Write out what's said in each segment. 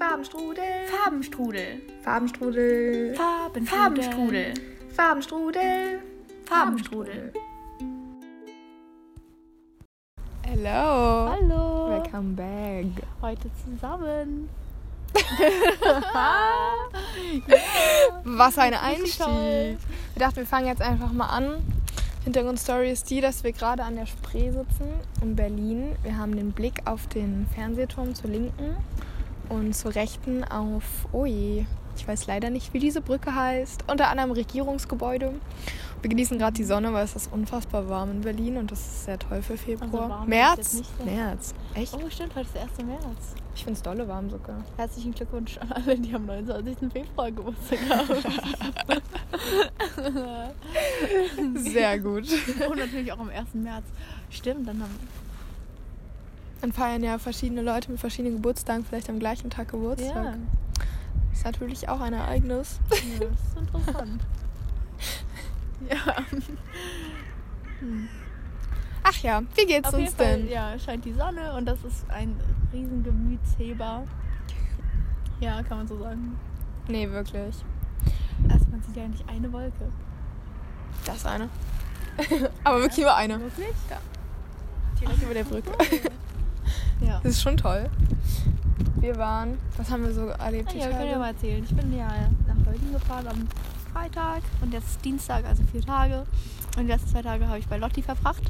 Farbenstrudel. Farbenstrudel. Farbenstrudel. Farben, Farbenstrudel. Farbenstrudel. Farbenstrudel. Hello. Hallo. Welcome back. Heute zusammen. Was ein Einstieg. Wir dachten, wir fangen jetzt einfach mal an. Hintergrundstory ist die, dass wir gerade an der Spree sitzen in Berlin. Wir haben den Blick auf den Fernsehturm zur Linken und zur Rechten auf, oh je, ich weiß leider nicht, wie diese Brücke heißt, unter anderem Regierungsgebäude. Wir genießen gerade die Sonne, weil es ist unfassbar warm in Berlin und das ist sehr toll für Februar. ist März? März. Echt? Oh, stimmt, heute ist der 1. März. Ich finde es dolle warm sogar. Herzlichen Glückwunsch an alle, die am 29. Februar Geburtstag haben. Sehr gut. Und natürlich auch am 1. März. Stimmt, dann haben Dann feiern ja verschiedene Leute mit verschiedenen Geburtstagen vielleicht am gleichen Tag Geburtstag. ja. Ist natürlich auch ein Ereignis. ja, das ist interessant. ja. Ach ja, wie geht's Auf uns jeden Fall, denn? ja, scheint die Sonne und das ist ein riesen Gemütsheber. Ja, kann man so sagen. Nee, wirklich. Also man sieht ja nicht eine Wolke. Das eine. Aber wirklich nur eine. Wirklich? Ja. Direkt über der Brücke. Ja. Das ist schon toll. Wir waren, was haben wir so erlebt? Ah, ja, wir können ja mal erzählen. Ich bin ja nach Holden gefahren am Freitag und jetzt ist Dienstag, also vier Tage. Und die letzten zwei Tage habe ich bei Lotti verbracht.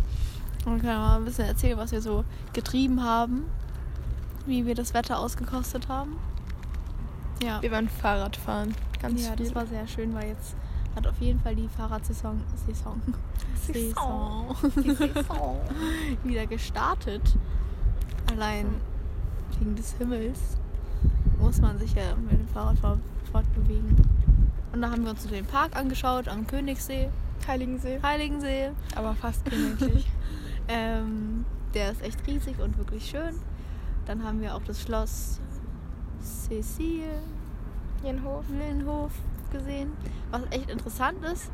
Und wir können mal ein bisschen erzählen, was wir so getrieben haben, wie wir das Wetter ausgekostet haben. Ja, Wir waren Fahrradfahren. Ganz ja viel. das war sehr schön, weil jetzt hat auf jeden Fall die Fahrradsaison Saison, Saison. Die Saison wieder gestartet. Allein wegen des Himmels muss man sich ja mit dem Fahrrad fort- fortbewegen. Und da haben wir uns den Park angeschaut am Königssee, Heiligensee. Heiligensee. Aber fast königlich. Ähm, der ist echt riesig und wirklich schön. Dann haben wir auch das Schloss Cecilienhof Jenhof. gesehen, was echt interessant ist,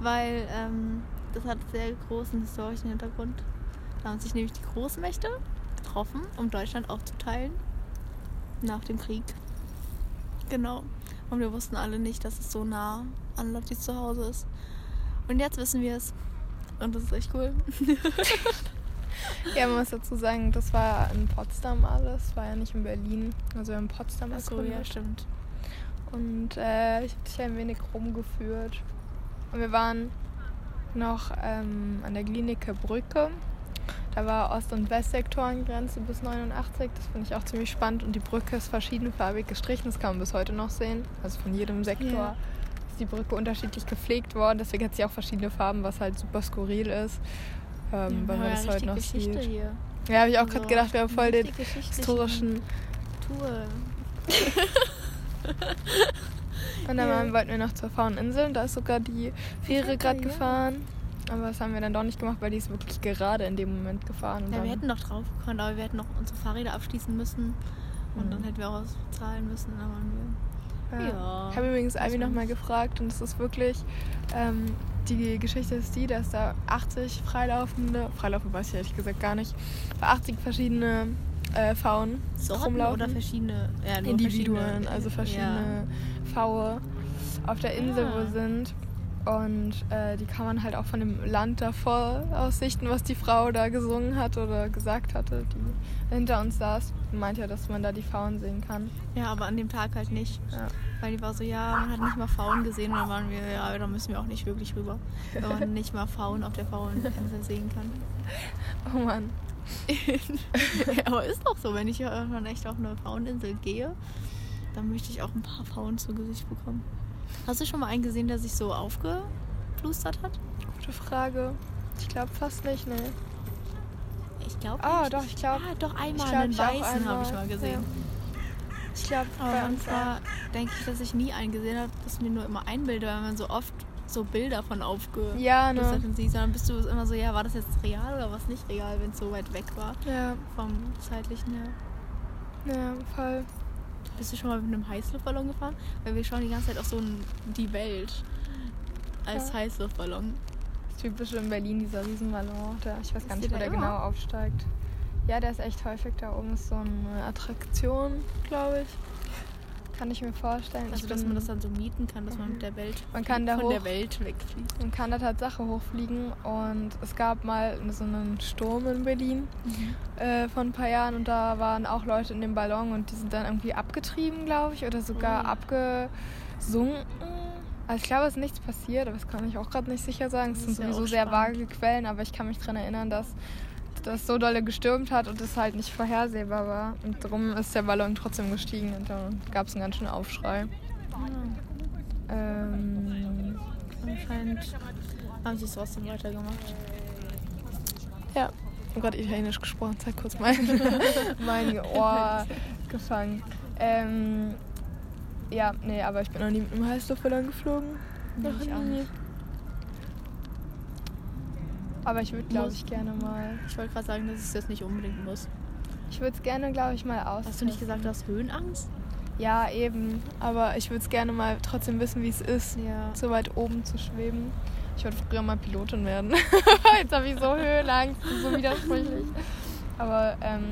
weil ähm, das hat sehr großen historischen Hintergrund. Da haben sich nämlich die Großmächte getroffen, um Deutschland aufzuteilen nach dem Krieg. Genau. Und wir wussten alle nicht, dass es so nah an Lottis zu Hause ist. Und jetzt wissen wir es. Und das ist echt cool. Ja, man muss dazu sagen, das war in Potsdam alles. War ja nicht in Berlin. Also in Potsdam Ach so, ja, stimmt. Und äh, ich habe dich ein wenig rumgeführt. Und wir waren noch ähm, an der Gliniker Brücke. Da war Ost- und Westsektorengrenze bis 89. Das finde ich auch ziemlich spannend. Und die Brücke ist verschiedenfarbig gestrichen. Das kann man bis heute noch sehen. Also von jedem Sektor Ja. ist die Brücke unterschiedlich gepflegt worden. Deswegen hat sie auch verschiedene Farben, was halt super skurril ist. Ähm, weil man das heute noch Geschichte sieht. hier. Ja, habe ich auch Also, gerade gedacht, wir haben voll den historischen Tour. Und dann Ja. wollten wir noch zur Fauninsel und da ist sogar die Fähre Fähre, gerade ja. gefahren. Aber das haben wir dann doch nicht gemacht, weil die ist wirklich gerade in dem Moment gefahren. Ja, wir hätten noch drauf gekonnt, aber wir hätten noch unsere Fahrräder abschließen müssen. Und Mhm. dann hätten wir auch zahlen müssen. Dann waren wir. Ja. Ich habe übrigens Ivy nochmal gefragt und es ist wirklich, ähm, die Geschichte ist die, dass da 80 freilaufende, freilaufen weiß ich ehrlich gesagt gar nicht, aber 80 verschiedene äh, Pfauen Sorten rumlaufen. oder verschiedene ja, Individuen, verschiedene- also verschiedene Pfaue auf der Insel Ah. wo sind. Und äh, die kann man halt auch von dem Land davor aus sichten, was die Frau da gesungen hat oder gesagt hatte, die hinter uns saß. Und meint ja, dass man da die Pfauen sehen kann. Ja. aber an dem Tag halt nicht. Ja. Weil die war so, ja, man hat nicht mal Faun gesehen. Und dann waren wir, ja, da müssen wir auch nicht wirklich rüber. Wenn man nicht mal Faun auf der Fauninsel sehen kann. Oh Mann. ja, aber ist doch so, wenn ich irgendwann echt auf eine Fauninsel gehe, dann möchte ich auch ein paar Faunen zu Gesicht bekommen. Hast du schon mal einen gesehen, der sich so aufgeplustert hat? Gute Frage. Ich glaube fast nicht, ne. Ich glaube Ah, nicht. doch, ich glaub- Ah, doch einmal glaub, einen weißen habe ich mal gesehen. Ich glaube, bei uns manchmal denke ich, dass ich nie einen gesehen habe, das mir nur immer einbilde, weil man so oft so Bilder von aufgeplustert Ja, ne. sieht. Sondern bist du immer so, ja, war das jetzt real oder was nicht real, wenn es so weit weg war Ja, vom zeitlichen her. ja, voll. Bist du schon mal mit einem Heißluftballon gefahren? Weil wir schauen die ganze Zeit auch so in die Welt als Ja. Heißluftballon. Das typische in Berlin, dieser Riesenballon. Der, ich weiß Ist gar nicht, wo der genau aufsteigt. Ja, der ist echt häufig da oben. Ist so eine Attraktion, glaube ich. Kann ich mir vorstellen. Also dass man das dann so mieten kann, dass man mit der Welt Man kann da von hoch- der Welt wegfliegt. Man kann da Tatsache hochfliegen und es gab mal so einen Sturm in Berlin äh, vor ein paar Jahren und da waren auch Leute in dem Ballon und die sind dann irgendwie abgetrieben, glaube ich, oder sogar Ui. abgesunken. Also ich glaube, es ist nichts passiert, aber das kann ich auch gerade nicht sicher sagen. Es sind ja sowieso sehr vage Quellen, aber ich kann mich daran erinnern, dass das so dolle gestürmt hat und es halt nicht vorhersehbar war. Und darum ist der Ballon trotzdem gestiegen und dann gab es einen ganz schönen Aufschrei. Ähm, Anscheinend haben sie es trotzdem weitergemacht. Ja, ich habe gerade Italienisch gesprochen, zeig kurz mein, mein Ohr gefangen. Ähm, ja, nee, aber ich bin noch nie mit einem Heißluftballon geflogen. Nee, Noch ich auch nie. nicht. Aber ich würde, glaube ich, gerne mal. Ich wollte gerade sagen, dass es jetzt nicht unbedingt muss. Ich würde es gerne, glaube ich, mal aus. Hast du nicht gesagt, du hast Höhenangst? Ja, eben. Aber ich würde es gerne mal trotzdem wissen, wie es ist, Ja. so weit oben zu schweben. Ich wollte früher mal Pilotin werden. Jetzt habe ich so Höhenangst, das so widersprüchlich. Aber ähm,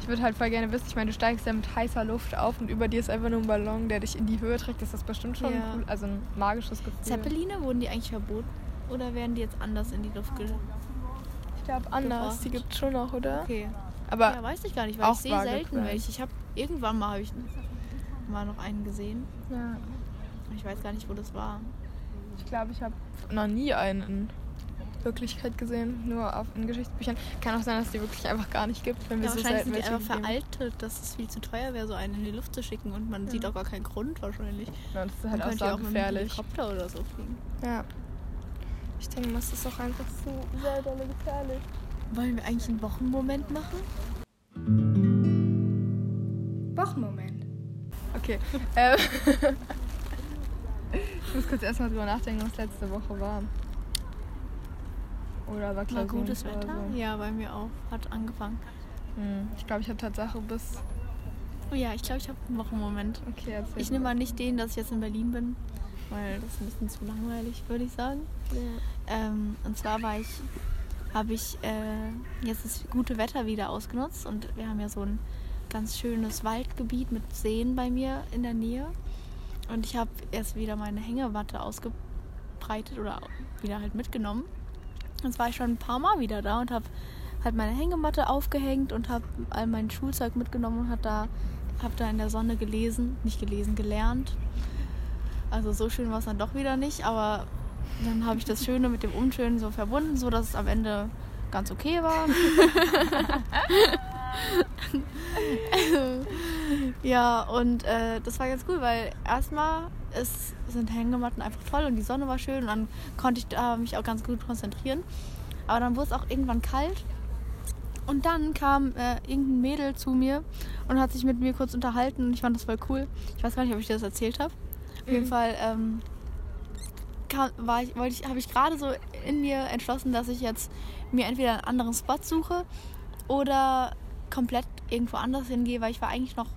ich würde halt voll gerne wissen, ich meine, du steigst ja mit heißer Luft auf und über dir ist einfach nur ein Ballon, der dich in die Höhe trägt. Das ist bestimmt schon Ja. cool, also ein magisches Gefühl. Zeppeline, wurden die eigentlich verboten? Oder werden die jetzt anders in die Luft ge... Ich glaube anders, die gebracht? gibt es schon noch, oder? Okay. Aber ja, weiß ich gar nicht, weil ich sehe selten welche. Ich habe irgendwann mal, habe ich mal noch einen gesehen. ja, Ich weiß gar nicht, wo das war. ich glaube, ich habe noch nie einen in Wirklichkeit gesehen, nur auf, in Geschichtsbüchern. Kann auch sein, dass es die wirklich einfach gar nicht gibt, wenn wir Ja, so wahrscheinlich selten sind die einfach gegeben. veraltet, dass es viel zu teuer wäre, so einen in die Luft zu schicken und man sieht auch gar keinen Grund wahrscheinlich. Ja, das ist halt auch ja auch mit einem gefährlich. Helikopter oder so fliegen. Ja. Ich denke, mal, es ist auch einfach so sehr dolle gefährlich. Wollen wir eigentlich einen Wochenmoment machen? Wochenmoment. Okay. ähm, ich muss kurz erstmal drüber nachdenken, was letzte Woche war. Oder war War Klausuren gutes Wetter? So. Ja, bei mir auch. Hat angefangen. Hm, Ich glaube, ich habe Tatsache bis. Oh ja, ich glaube, ich habe einen Wochenmoment. Okay, erzähl Ich nehme mal nicht den, dass ich jetzt in Berlin bin, weil das ist ein bisschen zu langweilig, würde ich sagen. Ähm, und zwar war ich, habe ich äh, jetzt das gute Wetter wieder ausgenutzt und wir haben ja so ein ganz schönes Waldgebiet mit Seen bei mir in der Nähe. Und ich habe erst wieder meine Hängematte ausgebreitet oder wieder halt mitgenommen. Jetzt war ich schon ein paar Mal wieder da und habe halt meine Hängematte aufgehängt und habe all mein Schulzeug mitgenommen und habe da, hab da in der Sonne gelesen, nicht gelesen, gelernt. Also so schön war es dann doch wieder nicht, aber dann habe ich das Schöne mit dem Unschönen so verbunden, so dass es am Ende ganz okay war. ja, und äh, das war ganz cool, weil erstmal es sind Hängematten einfach toll und die Sonne war schön und dann konnte ich da mich auch ganz gut konzentrieren. Aber dann wurde es auch irgendwann kalt und dann kam äh, irgendein Mädel zu mir und hat sich mit mir kurz unterhalten und ich fand das voll cool. Ich weiß gar nicht, ob ich dir das erzählt habe. Auf jeden Mhm. Fall ähm, kam, war ich, wollte ich, habe ich gerade so in mir entschlossen, dass ich jetzt mir entweder einen anderen Spot suche oder komplett irgendwo anders hingehe, weil ich war eigentlich noch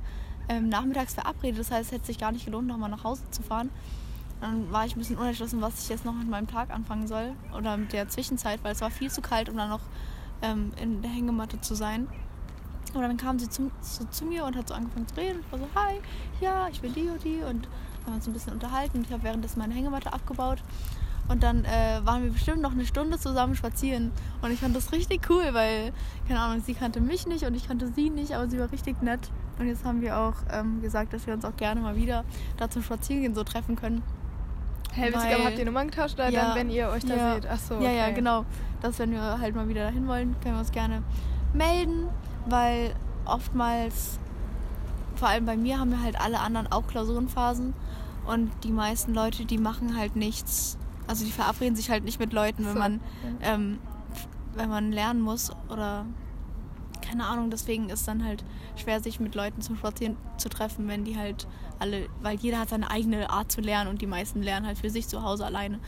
ähm, nachmittags verabredet. Das heißt, es hätte sich gar nicht gelohnt, nochmal nach Hause zu fahren. Dann war ich ein bisschen unentschlossen, was ich jetzt noch mit meinem Tag anfangen soll oder mit der Zwischenzeit, weil es war viel zu kalt, um dann noch ähm, in der Hängematte zu sein. Und dann kam sie zu, zu, zu mir und hat so angefangen zu reden. Ich war so, hi, ja, ich bin die und die. Und haben uns ein bisschen unterhalten. Ich habe währenddessen meine Hängematte abgebaut. Und dann äh, waren wir bestimmt noch eine Stunde zusammen spazieren. Und ich fand das richtig cool, weil, keine Ahnung, sie kannte mich nicht und ich kannte sie nicht, aber sie war richtig nett. Und jetzt haben wir auch ähm, gesagt, dass wir uns auch gerne mal wieder da zum Spazierengehen so treffen können. Hey, witzig, aber habt ihr Nummern getauscht oder Ja. dann, wenn ihr euch da Ja. seht? Ach so. Ja, ja, okay. genau. Dass wenn wir halt mal wieder dahin wollen, können wir uns gerne melden, weil oftmals, vor allem bei mir, haben wir halt alle anderen auch Klausurenphasen und die meisten Leute, die machen halt nichts. Also die verabreden sich halt nicht mit Leuten, wenn So, man ähm, wenn man lernen muss oder keine Ahnung, deswegen ist dann halt schwer, sich mit Leuten zum Spazieren zu treffen, wenn die halt alle, weil jeder hat seine eigene Art zu lernen und die meisten lernen halt für sich zu Hause alleine.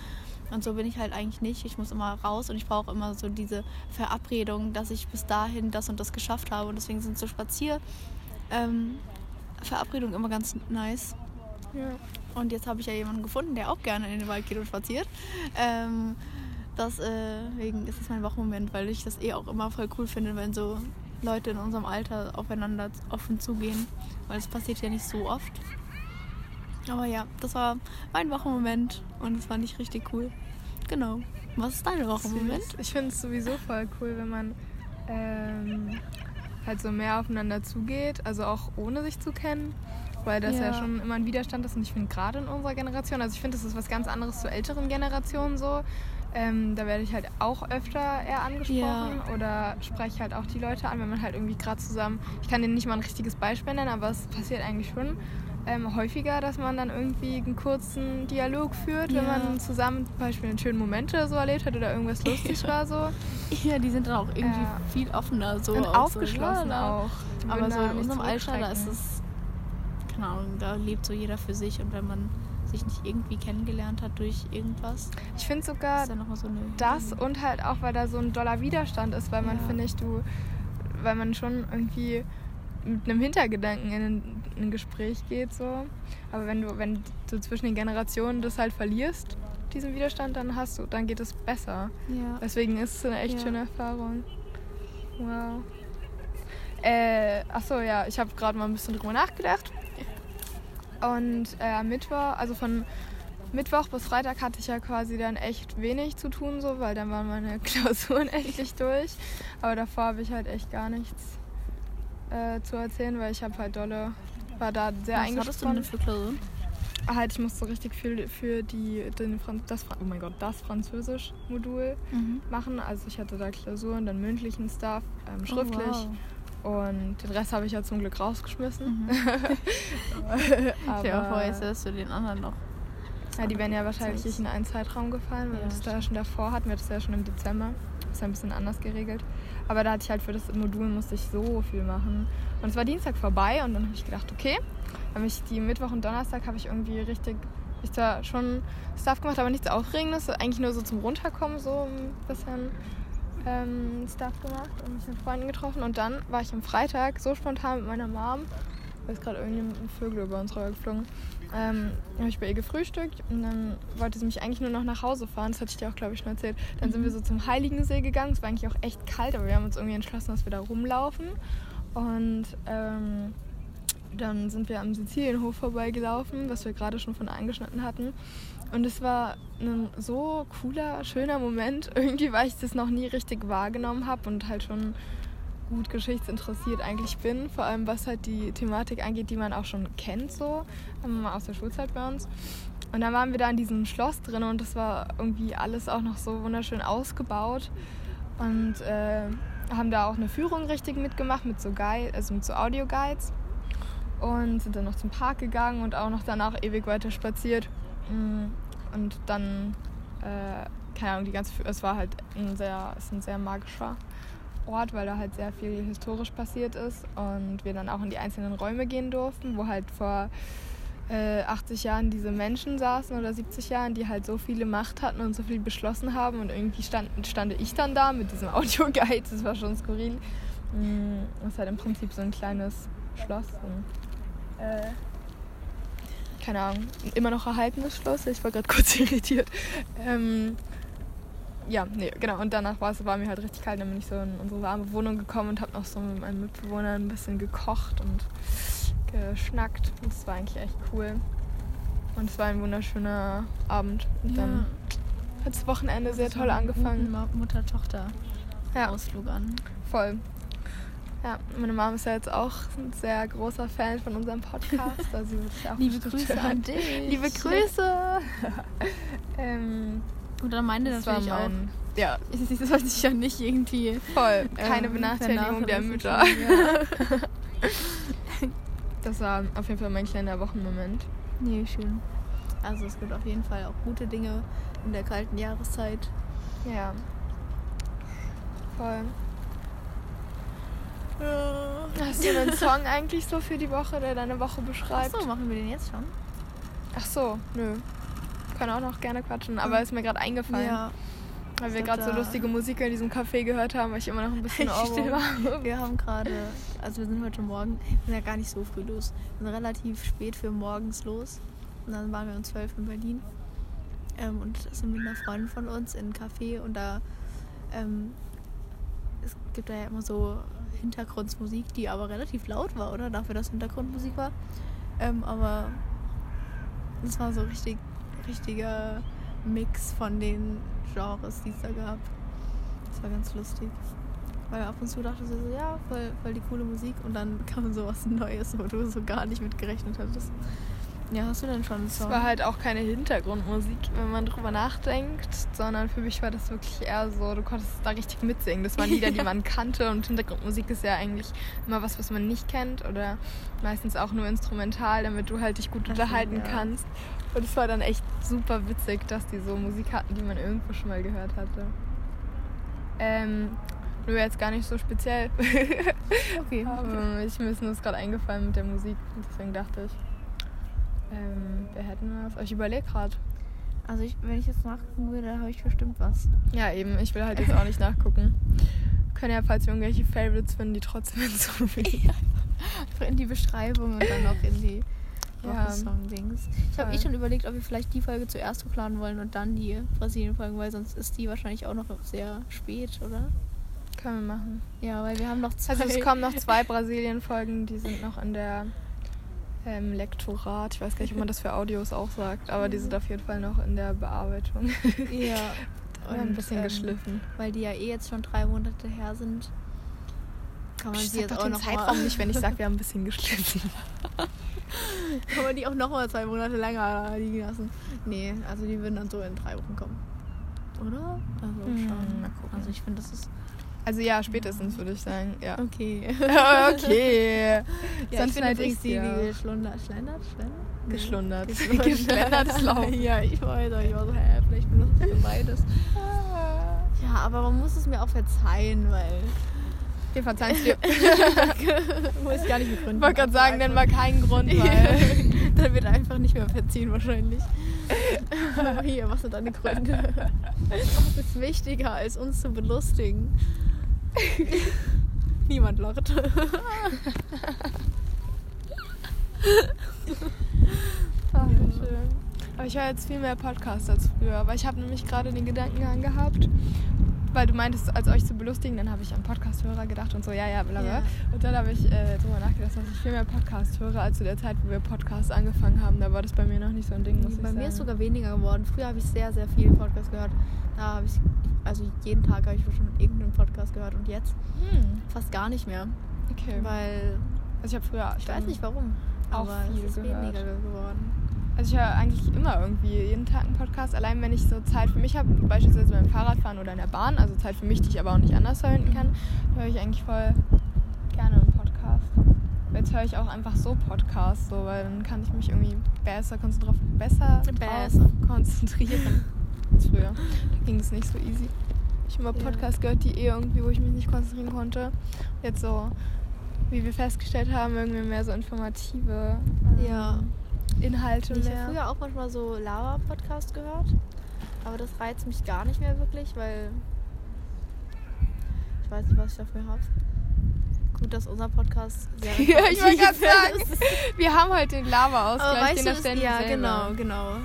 Und so bin ich halt eigentlich nicht. Ich muss immer raus und ich brauche immer so diese Verabredung, dass ich bis dahin das und das geschafft habe. Und deswegen sind so Spazier ähm, Verabredungen immer ganz nice. Ja. Und jetzt habe ich ja jemanden gefunden, der auch gerne in den Wald geht und spaziert. Ähm, deswegen ist es mein Wochenmoment, weil ich das eh auch immer voll cool finde, wenn so Leute in unserem Alter aufeinander offen zugehen. Weil es passiert ja nicht so oft. Aber ja, das war mein Wochenmoment und es fand ich richtig cool. Genau. Was ist dein Wochenmoment? Ich finde es sowieso voll cool, wenn man ähm, halt so mehr aufeinander zugeht, also auch ohne sich zu kennen. Weil das ja, Ja. schon immer ein Widerstand ist und ich finde gerade in unserer Generation, also ich finde, das ist was ganz anderes zur älteren Generation so. Ähm, da werde ich halt auch öfter eher angesprochen Ja. oder spreche halt auch die Leute an, wenn man halt irgendwie gerade zusammen, ich kann denen nicht mal ein richtiges Beispiel nennen, aber es passiert eigentlich schon ähm, häufiger, dass man dann irgendwie einen kurzen Dialog führt, wenn Ja. man zusammen zum Beispiel einen schönen Moment oder so erlebt hat oder irgendwas lustig war so. Ja, die sind dann auch irgendwie Ja. viel offener. So und auch aufgeschlossen so, auch. Aber so in unserem Alter, da ist es, keine Ahnung, da lebt so jeder für sich und wenn man sich nicht irgendwie kennengelernt hat durch irgendwas, Ich finde sogar so das und halt auch, weil da so ein doller Widerstand ist, weil man, Ja. finde ich, du, weil man schon irgendwie mit einem Hintergedanken in ein, in ein Gespräch geht so. Aber wenn du, wenn du zwischen den Generationen das halt verlierst, diesen Widerstand, dann hast du, dann geht es besser. Ja. Deswegen ist es eine echt Ja. schöne Erfahrung. Wow. Äh, achso, ja, ich habe gerade mal ein bisschen drüber nachgedacht. Und äh, am Mittwoch, also von Mittwoch bis Freitag hatte ich ja quasi dann echt wenig zu tun, so, weil dann waren meine Klausuren endlich durch. Aber davor habe ich halt echt gar nichts äh, zu erzählen, weil ich habe halt dolle, war da sehr Was hattest du denn für Klausuren? Halt, ich musste richtig viel für die, den Fran das, oh mein Gott, das Französisch-Modul Mhm. machen. Also ich hatte da Klausuren, dann mündlichen Stuff, ähm, schriftlich. Oh, wow. Und den Rest habe ich ja zum Glück rausgeschmissen. Mhm. Aber, mal vor, jetzt hättest du den anderen noch. ja, die wären ja wahrscheinlich in einen Zeitraum gefallen, weil Ja, wir das da schon davor hatten. Wir hatten das ja schon im Dezember. Ist ja ein bisschen anders geregelt. Aber da hatte ich halt für das Modul musste ich so viel machen. Und es war Dienstag vorbei und dann habe ich gedacht, okay, habe ich die Mittwoch und Donnerstag habe ich irgendwie richtig, ich da schon Stuff gemacht, aber nichts Aufregendes, eigentlich nur so zum Runterkommen so ein bisschen ähm, Stuff gemacht und mich mit Freunden getroffen. Und dann war ich am Freitag so spontan mit meiner Mom, weil ist gerade irgendwie ein Vögel über uns rüber geflogen, ähm, habe ich bei ihr gefrühstückt und dann wollte sie mich eigentlich nur noch nach Hause fahren. Das hatte ich dir auch, glaube ich, schon erzählt. Dann sind wir so zum Heiligensee gegangen. Es war eigentlich auch echt kalt, aber wir haben uns irgendwie entschlossen, dass wir da rumlaufen. Und ähm, dann sind wir am Sizilienhof vorbeigelaufen, was wir gerade schon von angeschnitten hatten. Und es war ein so cooler, schöner Moment. Irgendwie, weil ich das noch nie richtig wahrgenommen habe und halt schon gut geschichtsinteressiert eigentlich bin. Vor allem was halt die Thematik angeht, die man auch schon kennt, so ähm, aus der Schulzeit bei uns. Und dann waren wir da in diesem Schloss drin und das war irgendwie alles auch noch so wunderschön ausgebaut. Und äh, haben da auch eine Führung richtig mitgemacht mit so Guide, also mit so Audio-Guides. Und sind dann noch zum Park gegangen und auch noch danach ewig weiter spaziert. Mm, Und dann, äh, keine Ahnung, die ganze, es war halt ein sehr, es ist ein sehr magischer Ort, weil da halt sehr viel historisch passiert ist und wir dann auch in die einzelnen Räume gehen durften, wo halt vor äh, 80 Jahren diese Menschen saßen oder 70 Jahren, die halt so viele Macht hatten und so viel beschlossen haben und irgendwie stand, stande ich dann da mit diesem Audioguide, das war schon skurril. Mm, Das ist halt im Prinzip so ein kleines Schloss. Und, äh, keine Ahnung, immer noch erhaltenes Schloss. Ich war gerade kurz irritiert. Ähm, ja, nee, genau. Und danach war es war mir halt richtig kalt. Dann bin ich so in unsere warme Wohnung gekommen und habe noch so mit meinen Mitbewohnern ein bisschen gekocht und geschnackt. Und Das war eigentlich echt cool. Und es war ein wunderschöner Abend. Und dann hat das Wochenende sehr toll angefangen. Mutter-Tochter-Ausflug Ja, an. voll. Ja, meine Mama ist ja jetzt auch ein sehr großer Fan von unserem Podcast. Also sie wird es ja auch Liebe Grüße hören. an dich. Liebe Grüße! ähm, Und dann meinte das war natürlich auch, mein, ja, das sollte sich ja nicht irgendwie voll. Keine ähm, Benachteiligung der Mütter. Ja. Das war auf jeden Fall mein kleiner Wochenmoment. Nee, schön. Also es gibt auf jeden Fall auch gute Dinge in der kalten Jahreszeit. Ja. Voll. Hast du einen Song eigentlich so für die Woche, der deine Woche beschreibt? Achso, machen wir den jetzt schon? Ach so, nö. Können auch noch gerne quatschen, aber ist mir gerade eingefallen. Ja, Weil wir gerade so lustige Musik in diesem Café gehört haben, weil ich immer noch ein bisschen Stimmt. habe. Wir haben gerade, also wir sind heute Morgen, wir sind ja gar nicht so früh los. Wir sind relativ spät für morgens los. Und dann waren wir um 12 in Berlin. Ähm, und sind mit einer Freundin von uns in ein Café und da ähm, es gibt da ja immer so Hintergrundmusik, die aber relativ laut war, oder? Dafür, dass Hintergrundmusik war. Ähm, aber Das war so richtig, richtiger Mix von den Genres, die es da gab. Das war ganz lustig. Weil ab und zu dachte ich so, ja, voll, voll die coole Musik und dann kam so was Neues, wo du so gar nicht mit gerechnet hattest. Ja, hast du denn schon einen Es Song? war halt auch keine Hintergrundmusik, wenn man drüber nachdenkt, sondern für mich war das wirklich eher so, du konntest da richtig mitsingen. Das waren Lieder, die man kannte und Hintergrundmusik ist ja eigentlich immer was, was man nicht kennt oder meistens auch nur instrumental, damit du halt dich gut unterhalten stimmt, ja. kannst. Und es war dann echt super witzig, dass die so Musik hatten, die man irgendwo schon mal gehört hatte. Ähm, nur jetzt gar nicht so speziell. okay. Aber ich, mir ist nur gerade eingefallen mit der Musik. Deswegen dachte ich, ähm, wir hätten was. Ich überlege gerade. Also ich, wenn ich jetzt nachgucken würde, habe ich bestimmt was. Ja, eben. Ich will halt jetzt auch nicht nachgucken. Können ja, falls wir irgendwelche Favorites finden, die trotzdem hinzufügen. In die Beschreibung und dann noch in die Ja. Song-Dings. Ich habe eh schon überlegt, ob wir vielleicht die Folge zuerst hochladen wollen und dann die Brasilien-Folge, weil sonst ist die wahrscheinlich auch noch sehr spät, oder? Können wir machen. Ja, weil wir haben noch zwei. Also es kommen noch zwei Brasilien-Folgen, die sind noch in der ähm, Lektorat. Ich weiß gar nicht, ob man das für Audios auch sagt, aber die sind auf jeden Fall noch in der Bearbeitung. Ja. ein bisschen ähm, geschliffen. Weil die ja eh jetzt schon drei Monate her sind. Kann man Ich sie jetzt auch den noch Zeitraum mal, nicht, wenn ich sage, wir haben ein bisschen geschliffen. Kann man die auch noch mal zwei Monate länger liegen lassen? Nee, also die würden dann so in drei Wochen kommen. Oder? Also Hm, schon. mal gucken. Also ich finde, das ist Also ja, spätestens würde ich sagen. Ja. okay. okay. Ja, Sonst finde halt ich die, ja. die geschlundert, schlendert, schlendert? Geschlundert. Geschlundert. Geschlendertes Laufen. ja, ich weiß, ich war so, hä, vielleicht benutze ich für beides. Ja, aber man muss es mir auch verzeihen, weil Wir verzeihen es dir. muss ich gar nicht begründen. Ich wollte gerade sagen, nenn Einfach- mal keinen Grund, weil. Dann wird einfach nicht mehr verziehen wahrscheinlich. Hier, was sind deine Gründe? Was ist wichtiger, als uns zu belustigen? Niemand lacht. Ach, schön. Aber ich höre jetzt viel mehr Podcasts als früher, weil ich habe nämlich gerade den Gedankengang gehabt, weil du meintest, als euch zu belustigen, dann habe ich an Podcast-Hörer gedacht und so, ja, ja, bla, bla. Ja. Und dann habe ich äh, drüber nachgedacht, dass ich viel mehr Podcast höre, als zu der Zeit, wo wir Podcasts angefangen haben. Da war das bei mir noch nicht so ein Ding, muss ich Bei sagen. mir ist sogar weniger geworden. Früher habe ich sehr, sehr viele Podcasts gehört. Da habe ich, also jeden Tag habe ich schon irgendeinen Podcast gehört und jetzt Hm, fast gar nicht mehr. okay. Weil Also ich habe früher. ich weiß nicht warum. auch aber viel es ist gehört. weniger geworden. Also ich höre eigentlich immer irgendwie jeden Tag einen Podcast, allein wenn ich so Zeit für mich habe, beispielsweise beim Fahrradfahren oder in der Bahn, also Zeit für mich, die ich aber auch nicht anders verwenden kann, höre ich eigentlich voll gerne einen Podcast. Jetzt höre ich auch einfach so Podcasts, so, weil dann kann ich mich irgendwie besser, konzentra besser, Besser. konzentrieren als früher. Da ging es nicht so easy. Ich habe immer. Podcasts gehört, die eh irgendwie, wo ich mich nicht konzentrieren konnte. Jetzt so, wie wir festgestellt haben, irgendwie mehr so informative ähm, Ja. Inhalte Ich mehr. habe früher auch manchmal so Lava-Podcast gehört. Aber das reizt mich gar nicht mehr wirklich, weil ich weiß nicht, was ich dafür habe. Gut, dass unser Podcast sehr Ja, ich wollte gerade sagen, ist. wir haben heute den Lava-Ausgleich, den erstellen wir ja, selber. genau, genau.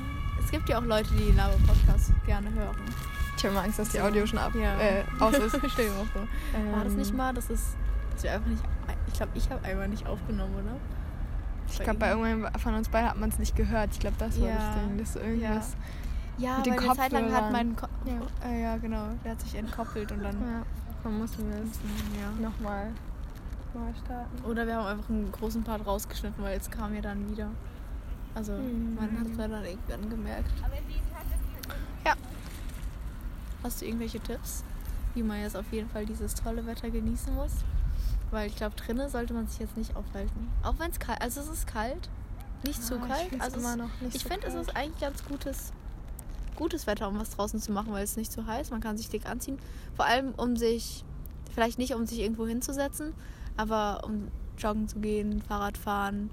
Es gibt ja auch Leute, die Lava-Podcast gerne hören. Ich habe mal Angst, dass die Audio schon ab, Ja. äh, aus ist. Stell dir mal vor. War das Ähm, nicht mal, das ist, dass wir einfach nicht, ich glaube, ich habe einmal nicht aufgenommen, oder? Ich glaube, bei irgendwann von uns beiden hat man es nicht gehört. Ich glaube, das war Ja. das Ding. Das so irgendwas. Ja, Mit den weil eine Zeit lang hat mein Ko Ja. Äh, ja, genau, der hat sich entkoppelt und dann Ja, mussten wir es ja. nochmal neu starten. Oder wir haben einfach einen großen Part rausgeschnitten, weil es kam ja dann wieder. Also Mhm. man hat es ja dann irgendwann gemerkt. Ja. Hast du irgendwelche Tipps, wie man jetzt auf jeden Fall dieses tolle Wetter genießen muss? Weil ich glaube, drinnen sollte man sich jetzt nicht aufhalten. Auch wenn es kalt Also es ist kalt. Nicht zu Ah, ich kalt. also immer noch nicht ich so finde, es ist eigentlich ganz gutes, gutes Wetter, um was draußen zu machen, weil es nicht zu heiß. Man kann sich dick anziehen. Vor allem, um sich, vielleicht nicht um sich irgendwo hinzusetzen, aber um joggen zu gehen, Fahrrad fahren,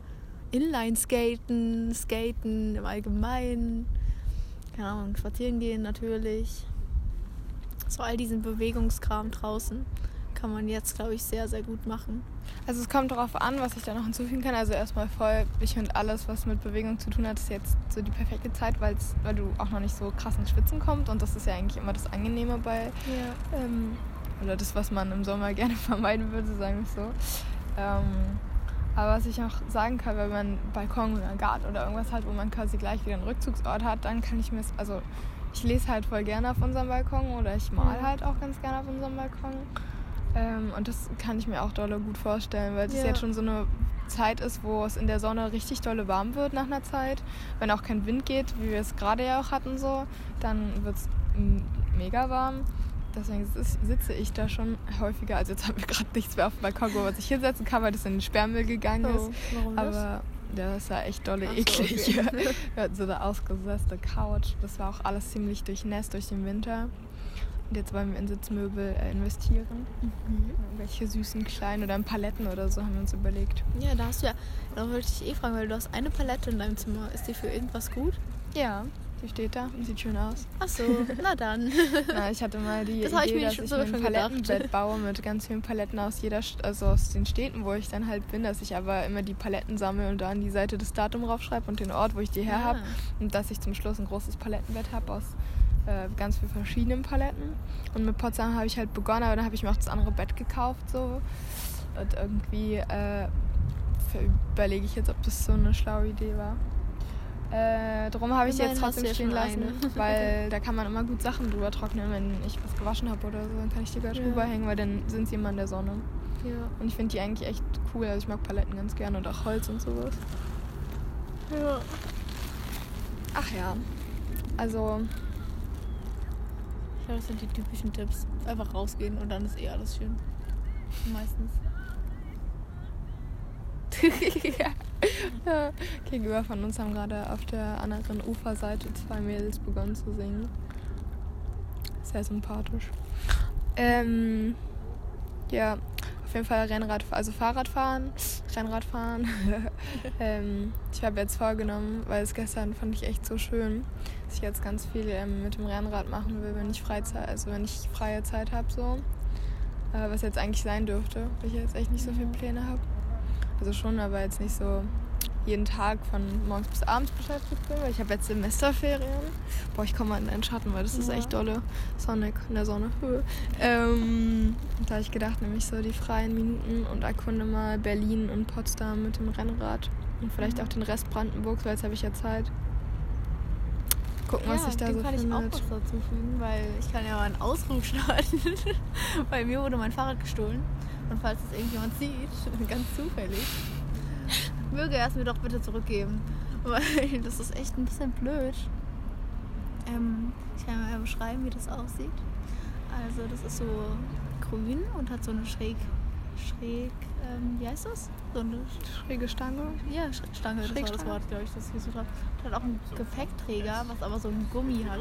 Inline-Skaten, Skaten im Allgemeinen. Keine Ahnung, spazieren gehen natürlich. So all diesen Bewegungskram draußen kann man jetzt, glaube ich, sehr, sehr gut machen. Also es kommt darauf an, was ich da noch hinzufügen kann. Also erstmal voll, ich finde alles, was mit Bewegung zu tun hat, ist jetzt so die perfekte Zeit, weil du auch noch nicht so krass ins Schwitzen kommt. Und das ist ja eigentlich immer das Angenehme bei Ja. ähm, oder das, was man im Sommer gerne vermeiden würde, sagen wir so. Ähm, Aber was ich noch sagen kann, wenn man einen Balkon oder einen Garten oder irgendwas hat, wo man quasi gleich wieder einen Rückzugsort hat, dann kann ich mir, also ich lese halt voll gerne auf unserem Balkon oder ich mal halt auch ganz gerne auf unserem Balkon. Ähm, und das kann ich mir auch dolle gut vorstellen, weil es Ja. jetzt schon so eine Zeit ist, wo es in der Sonne richtig dolle warm wird nach einer Zeit. Wenn auch kein Wind geht, wie wir es gerade ja auch hatten, so, dann wird es mega warm. Deswegen sitze ich da schon häufiger. Also jetzt haben wir gerade nichts mehr auf dem Balkon, wo man sich hinsetzen kann, weil das in den Sperrmüll gegangen ist. Oh, warum das? Aber das war echt dolle Ach so, eklig. okay. Wir hatten so eine ausgesetzte Couch. Das war auch alles ziemlich durchnässt durch den Winter. Und jetzt wollen wir in Sitzmöbel äh, investieren. Mhm. Welche süßen kleinen oder in Paletten oder so haben wir uns überlegt. Ja, da hast du ja, da wollte ich dich eh fragen, weil du hast eine Palette in deinem Zimmer. Ist die für irgendwas gut? Ja, die steht da und sieht schön aus. Ach so, na dann. Na, ich hatte mal die Das hab ich Idee, mir dass schon- ich ein. Palettenbett baue mit ganz vielen Paletten aus jeder, also aus den Städten, wo ich dann halt bin, dass ich aber immer die Paletten sammle und da an die Seite das Datum raufschreibe und den Ort, wo ich die her Ah. habe. Und dass ich zum Schluss ein großes Palettenbett habe aus äh, ganz vielen verschiedenen Paletten. Und mit Potsdam habe ich halt begonnen, aber dann habe ich mir auch das andere Bett gekauft. So. Und irgendwie äh, überlege ich jetzt, ob das so eine schlaue Idee war. Äh, darum habe ich sie jetzt trotzdem stehen lassen, eine. weil da kann man immer gut Sachen drüber trocknen, wenn ich was gewaschen habe oder so, dann kann ich die gleich Ja. drüber hängen, weil dann sind sie immer in der Sonne. Ja. Und ich finde die eigentlich echt cool, also ich mag Paletten ganz gerne und auch Holz und sowas. ja. Ach ja, also glaube, das sind die typischen Tipps. Einfach rausgehen und dann ist eh alles schön. Meistens. Gegenüber von uns haben gerade auf der anderen Uferseite zwei Mädels begonnen zu singen. Sehr sympathisch. Ähm, ja, auf jeden Fall Rennrad, also Fahrradfahren, Rennradfahren. ähm, ich habe jetzt vorgenommen, weil es gestern fand ich echt so schön, dass ich jetzt ganz viel ähm, mit dem Rennrad machen will, wenn ich Freizeit, also wenn ich freie Zeit habe so. Äh, was jetzt eigentlich sein dürfte, weil ich jetzt echt nicht so viele Pläne habe. Also schon, aber jetzt nicht so jeden Tag von morgens bis abends beschäftigt bin, weil ich habe jetzt Semesterferien. Boah, ich komme mal in den Schatten, weil das ist Ja. echt dolle. Sonnig in der Sonne. ähm, da habe ich gedacht, nämlich so die freien Minuten und erkunde mal Berlin und Potsdam mit dem Rennrad. Und vielleicht Mhm. auch den Rest Brandenburgs, weil jetzt habe ich ja Zeit. Gucken, was sich da so kann ich auch findet. was dazu fügen, weil ich kann ja mal einen Ausruf starten. Bei mir wurde mein Fahrrad gestohlen. Und falls es irgendjemand sieht, ganz zufällig, möge er es mir doch bitte zurückgeben. Weil das ist echt ein bisschen blöd. Ähm, ich kann mal beschreiben, wie das aussieht. Also das ist so grün und hat so eine schräg, schräg, ähm, wie heißt das? So eine Schräge Stange. ja, Sch- Stange, das war das. Wort, glaube ich, das ich gesucht habe. Hat auch einen Gepäckträger, was aber so ein Gummi hat.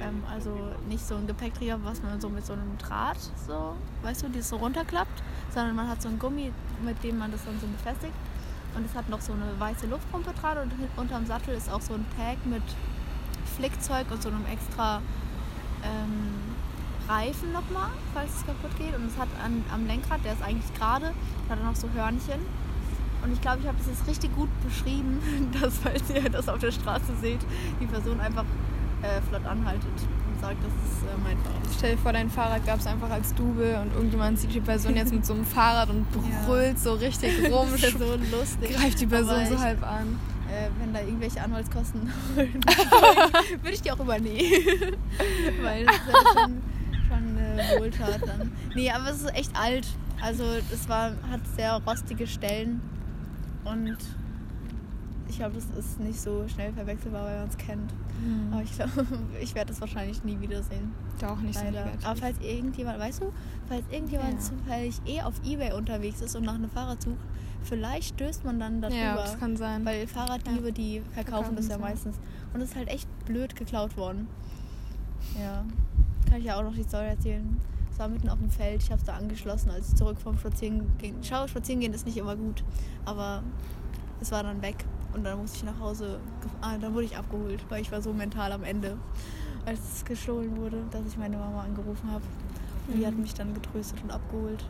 Ähm, also nicht so ein Gepäckträger, was man so mit so einem Draht so, weißt du, die so runterklappt, sondern man hat so ein Gummi, mit dem man das dann so befestigt. Und es hat noch so eine weiße Luftpumpe dran und unterm Sattel ist auch so ein Tag mit Flickzeug und so einem extra ähm, Reifen nochmal, falls es kaputt geht. Und es hat an, am Lenkrad, der ist eigentlich gerade, hat dann noch so Hörnchen. Und ich glaube, ich habe das jetzt richtig gut beschrieben, dass, falls ihr das auf der Straße seht, die Person einfach äh, flott anhaltet sagt, das ist äh, mein Fahrrad. Stell dir vor, dein Fahrrad gab es einfach als Double und irgendjemand sieht die Person jetzt mit so einem Fahrrad und Ja. brüllt so richtig rum, Das ist ja so lustig. greift die Person so halb an. Äh, wenn da irgendwelche Anwaltskosten holen, würde ich die auch übernehmen. Weil das ist ja schon, schon äh, Wohltat dann. Nee, aber es ist echt alt. Also es war, hat sehr rostige Stellen und ich glaube, das ist nicht so schnell verwechselbar, weil man es kennt. Aber ich glaube, ich werde das wahrscheinlich nie wiedersehen. Da auch nicht so Leider. negativ. Aber falls irgendjemand, weißt du, falls irgendjemand Ja. zufällig eh auf Ebay unterwegs ist und nach einem Fahrrad sucht, vielleicht stößt man dann darüber. ja, das kann sein. Weil Fahrraddiebe, Ja. die verkaufen Verkaufen das ja ja. meistens. Und es ist halt echt blöd geklaut worden. Ja. Kann ich ja auch noch die Story erzählen. Es war mitten auf dem Feld, ich habe es da angeschlossen, als ich zurück vom Spazieren ging. Schau, spazieren gehen ist nicht immer gut. Aber es war dann weg. Und dann musste ich nach Hause. Ah, dann wurde ich abgeholt, weil ich war so mental am Ende, als es gestohlen wurde, dass ich meine Mama angerufen habe. Und die hat Mhm. mich dann getröstet und abgeholt.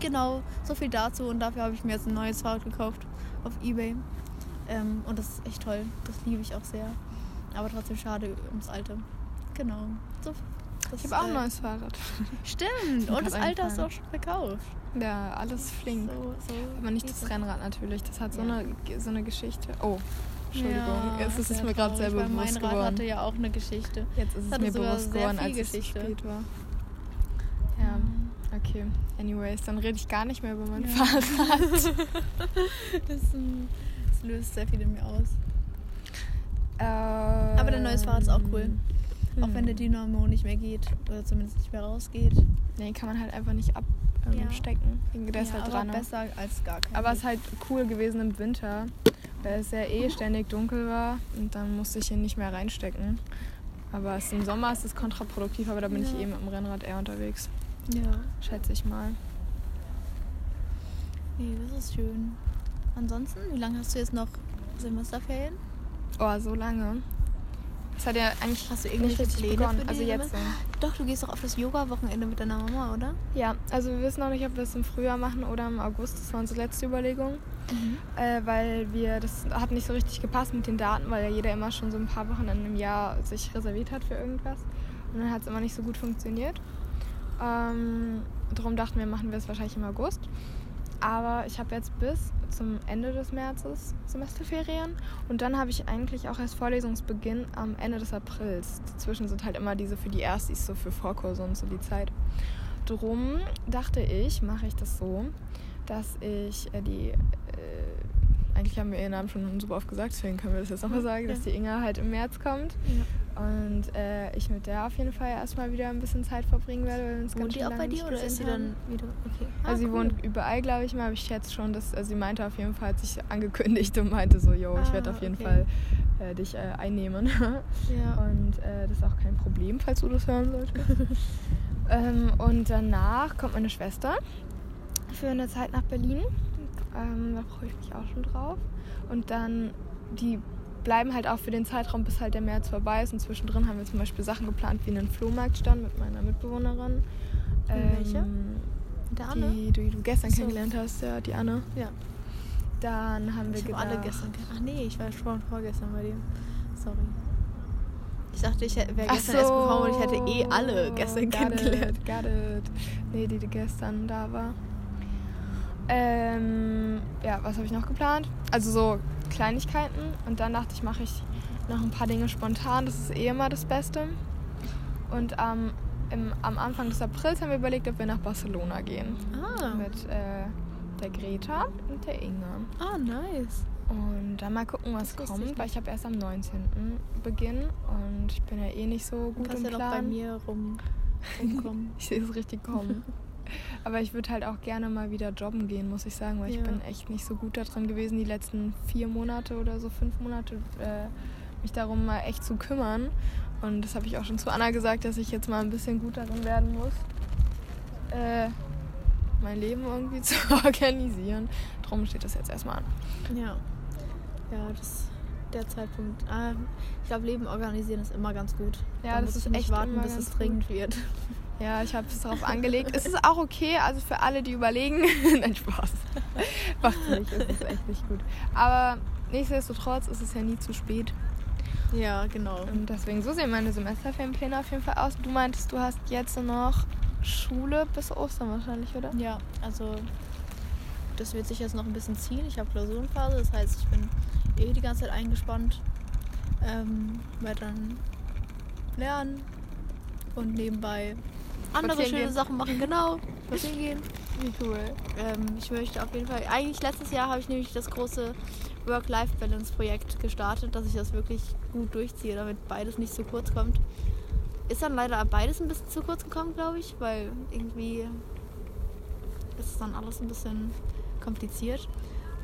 Genau, so viel dazu. Und dafür habe ich mir jetzt ein neues Fahrrad gekauft auf Ebay. Ähm, und das ist echt toll. Das liebe ich auch sehr. Aber trotzdem schade ums Alte. Genau. So Das, Ich habe auch ein äh, neues Fahrrad. Stimmt. Und das grad alte hast du auch schon verkauft. Ja, alles flink. So, so Aber nicht das Rennrad natürlich. Das hat so, Ja. eine, so eine Geschichte. Oh, Entschuldigung. Ja, es ist es mir gerade weil bewusst Mein Rad geworden. hatte ja auch eine Geschichte. Jetzt ist es mir bewusst geworden, als es zu Geschichte. spät war. Ja, okay. Anyways, dann rede ich gar nicht mehr über mein Ja. Fahrrad. Das, ein- das löst sehr viel in mir aus. Aber dein neues Fahrrad ist auch cool. Auch wenn der Hm. Dynamo nicht mehr geht. Oder zumindest nicht mehr rausgeht. Nee, kann man halt einfach nicht abstecken. Ähm, Ja. Der ist ja, halt aber dran. ne? besser als gar kein. Aber es ist halt cool gewesen im Winter, weil es ja eh ständig dunkel war und dann musste ich ihn nicht mehr reinstecken. Aber im Sommer ist es kontraproduktiv, aber da bin ich Ja. eh mit dem Rennrad eher unterwegs, Ja. schätze ich mal. Nee, das ist schön. Ansonsten, wie lange hast du jetzt noch Semesterferien? Oh, so lange. Das hat ja eigentlich Hast du nicht irgendwelche Pläne Also jetzt. Doch, du gehst doch auf das Yoga-Wochenende mit deiner Mama, oder? Ja, also wir wissen noch nicht, ob wir das im Frühjahr machen oder im August. Das war unsere letzte Überlegung. Äh, weil wir, das hat nicht so richtig gepasst mit den Daten, weil ja jeder immer schon so ein paar Wochenenden im Jahr sich reserviert hat für irgendwas. Und dann hat es immer nicht so gut funktioniert. Ähm, darum dachten wir, machen wir es wahrscheinlich im August. Aber ich habe jetzt bis zum Ende des Märzes Semesterferien und dann habe ich eigentlich auch erst Vorlesungsbeginn am Ende des Aprils. Dazwischen sind halt immer diese für die Erstis, so für Vorkurse und so die Zeit. Drum dachte ich, mache ich das so, dass ich äh, die, äh, eigentlich haben wir ihren Namen schon super oft gesagt, deswegen können wir das jetzt nochmal sagen, Ja. dass die Inga halt im März kommt Ja. Und äh, ich mit der auf jeden Fall erstmal wieder ein bisschen Zeit verbringen werde, weil wir uns Wohnt die auch bei dir oder ist sie gesehen dann wieder? Okay. also sie Ah, cool. wohnt überall, glaube ich mal, aber ich schätze schon, dass also sie meinte auf jeden Fall, hat sich angekündigt und meinte so, yo, ich Ah, werde auf jeden okay. Fall äh, dich äh, einnehmen. Ja. Und äh, das ist auch kein Problem, falls du das hören solltest. ähm, und danach kommt meine Schwester für eine Zeit nach Berlin. Ähm, da freue ich mich auch schon drauf. Und dann, die bleiben halt auch für den Zeitraum, bis halt der März vorbei ist. Und zwischendrin haben wir zum Beispiel Sachen geplant wie einen Flohmarktstand mit meiner Mitbewohnerin. welche? Mit der Anne? Die, die du gestern so. kennengelernt hast, ja, die Anne. Ja. Dann haben wir Ich gedacht, alle gestern Ach nee, ich war schon vorgestern bei dir. Sorry. Ich dachte, ich wäre gestern erst gekommen und ich hätte eh alle gestern got kennengelernt. It, got it. Nee, die, die gestern da war. Ähm, ja, was habe ich noch geplant? Also so Kleinigkeiten. Und dann dachte ich, mache ich noch ein paar Dinge spontan. Das ist eh immer das Beste. Und am im, am Anfang des Aprils haben wir überlegt, ob wir nach Barcelona gehen. Ah. Mit äh, der Greta und der Inga. Ah, nice. Und dann mal gucken, was kommt, ich weil ich habe erst am 19. Beginn und ich bin ja eh nicht so Du gut kannst im ja noch bei Plan. mir rum, rumkommen. Ich sehe es richtig kommen. Aber ich würde halt auch gerne mal wieder jobben gehen, muss ich sagen, weil Ja. ich bin echt nicht so gut daran gewesen, die letzten vier Monate oder so fünf Monate äh, mich darum mal echt zu kümmern. Und das habe ich auch schon zu Anna gesagt, dass ich jetzt mal ein bisschen gut darin werden muss, äh, mein Leben irgendwie zu organisieren. Drum steht das jetzt erstmal an. ja. Ja, das der Zeitpunkt. Ah, ich glaube, Leben organisieren ist immer ganz gut. Ja, Da das ist echt warten, bis es dringend wird. Ja, ich habe es darauf angelegt. Es ist auch okay, also für alle, die überlegen. Nein, Spaß. Macht nicht, es ist echt nicht gut. Aber nichtsdestotrotz ist es ja nie zu spät. Ja, genau. Und deswegen, so sehen meine Semesterferienpläne auf jeden Fall aus. Du meintest, du hast jetzt noch Schule bis Ostern wahrscheinlich, oder? Ja, also das wird sich jetzt noch ein bisschen ziehen. Ich habe Klausurenphase, das heißt, ich bin eh die ganze Zeit eingespannt. Ähm, werde dann lernen und nebenbei andere Spazieren schöne gehen. Sachen machen. Genau, spazieren gehen. Wie cool. Ähm, ich möchte auf jeden Fall. Eigentlich letztes Jahr habe ich nämlich das große Work-Life-Balance-Projekt gestartet, dass ich das wirklich gut durchziehe, damit beides nicht zu kurz kommt. Ist dann leider beides ein bisschen zu kurz gekommen, glaube ich, weil irgendwie ist dann alles ein bisschen kompliziert.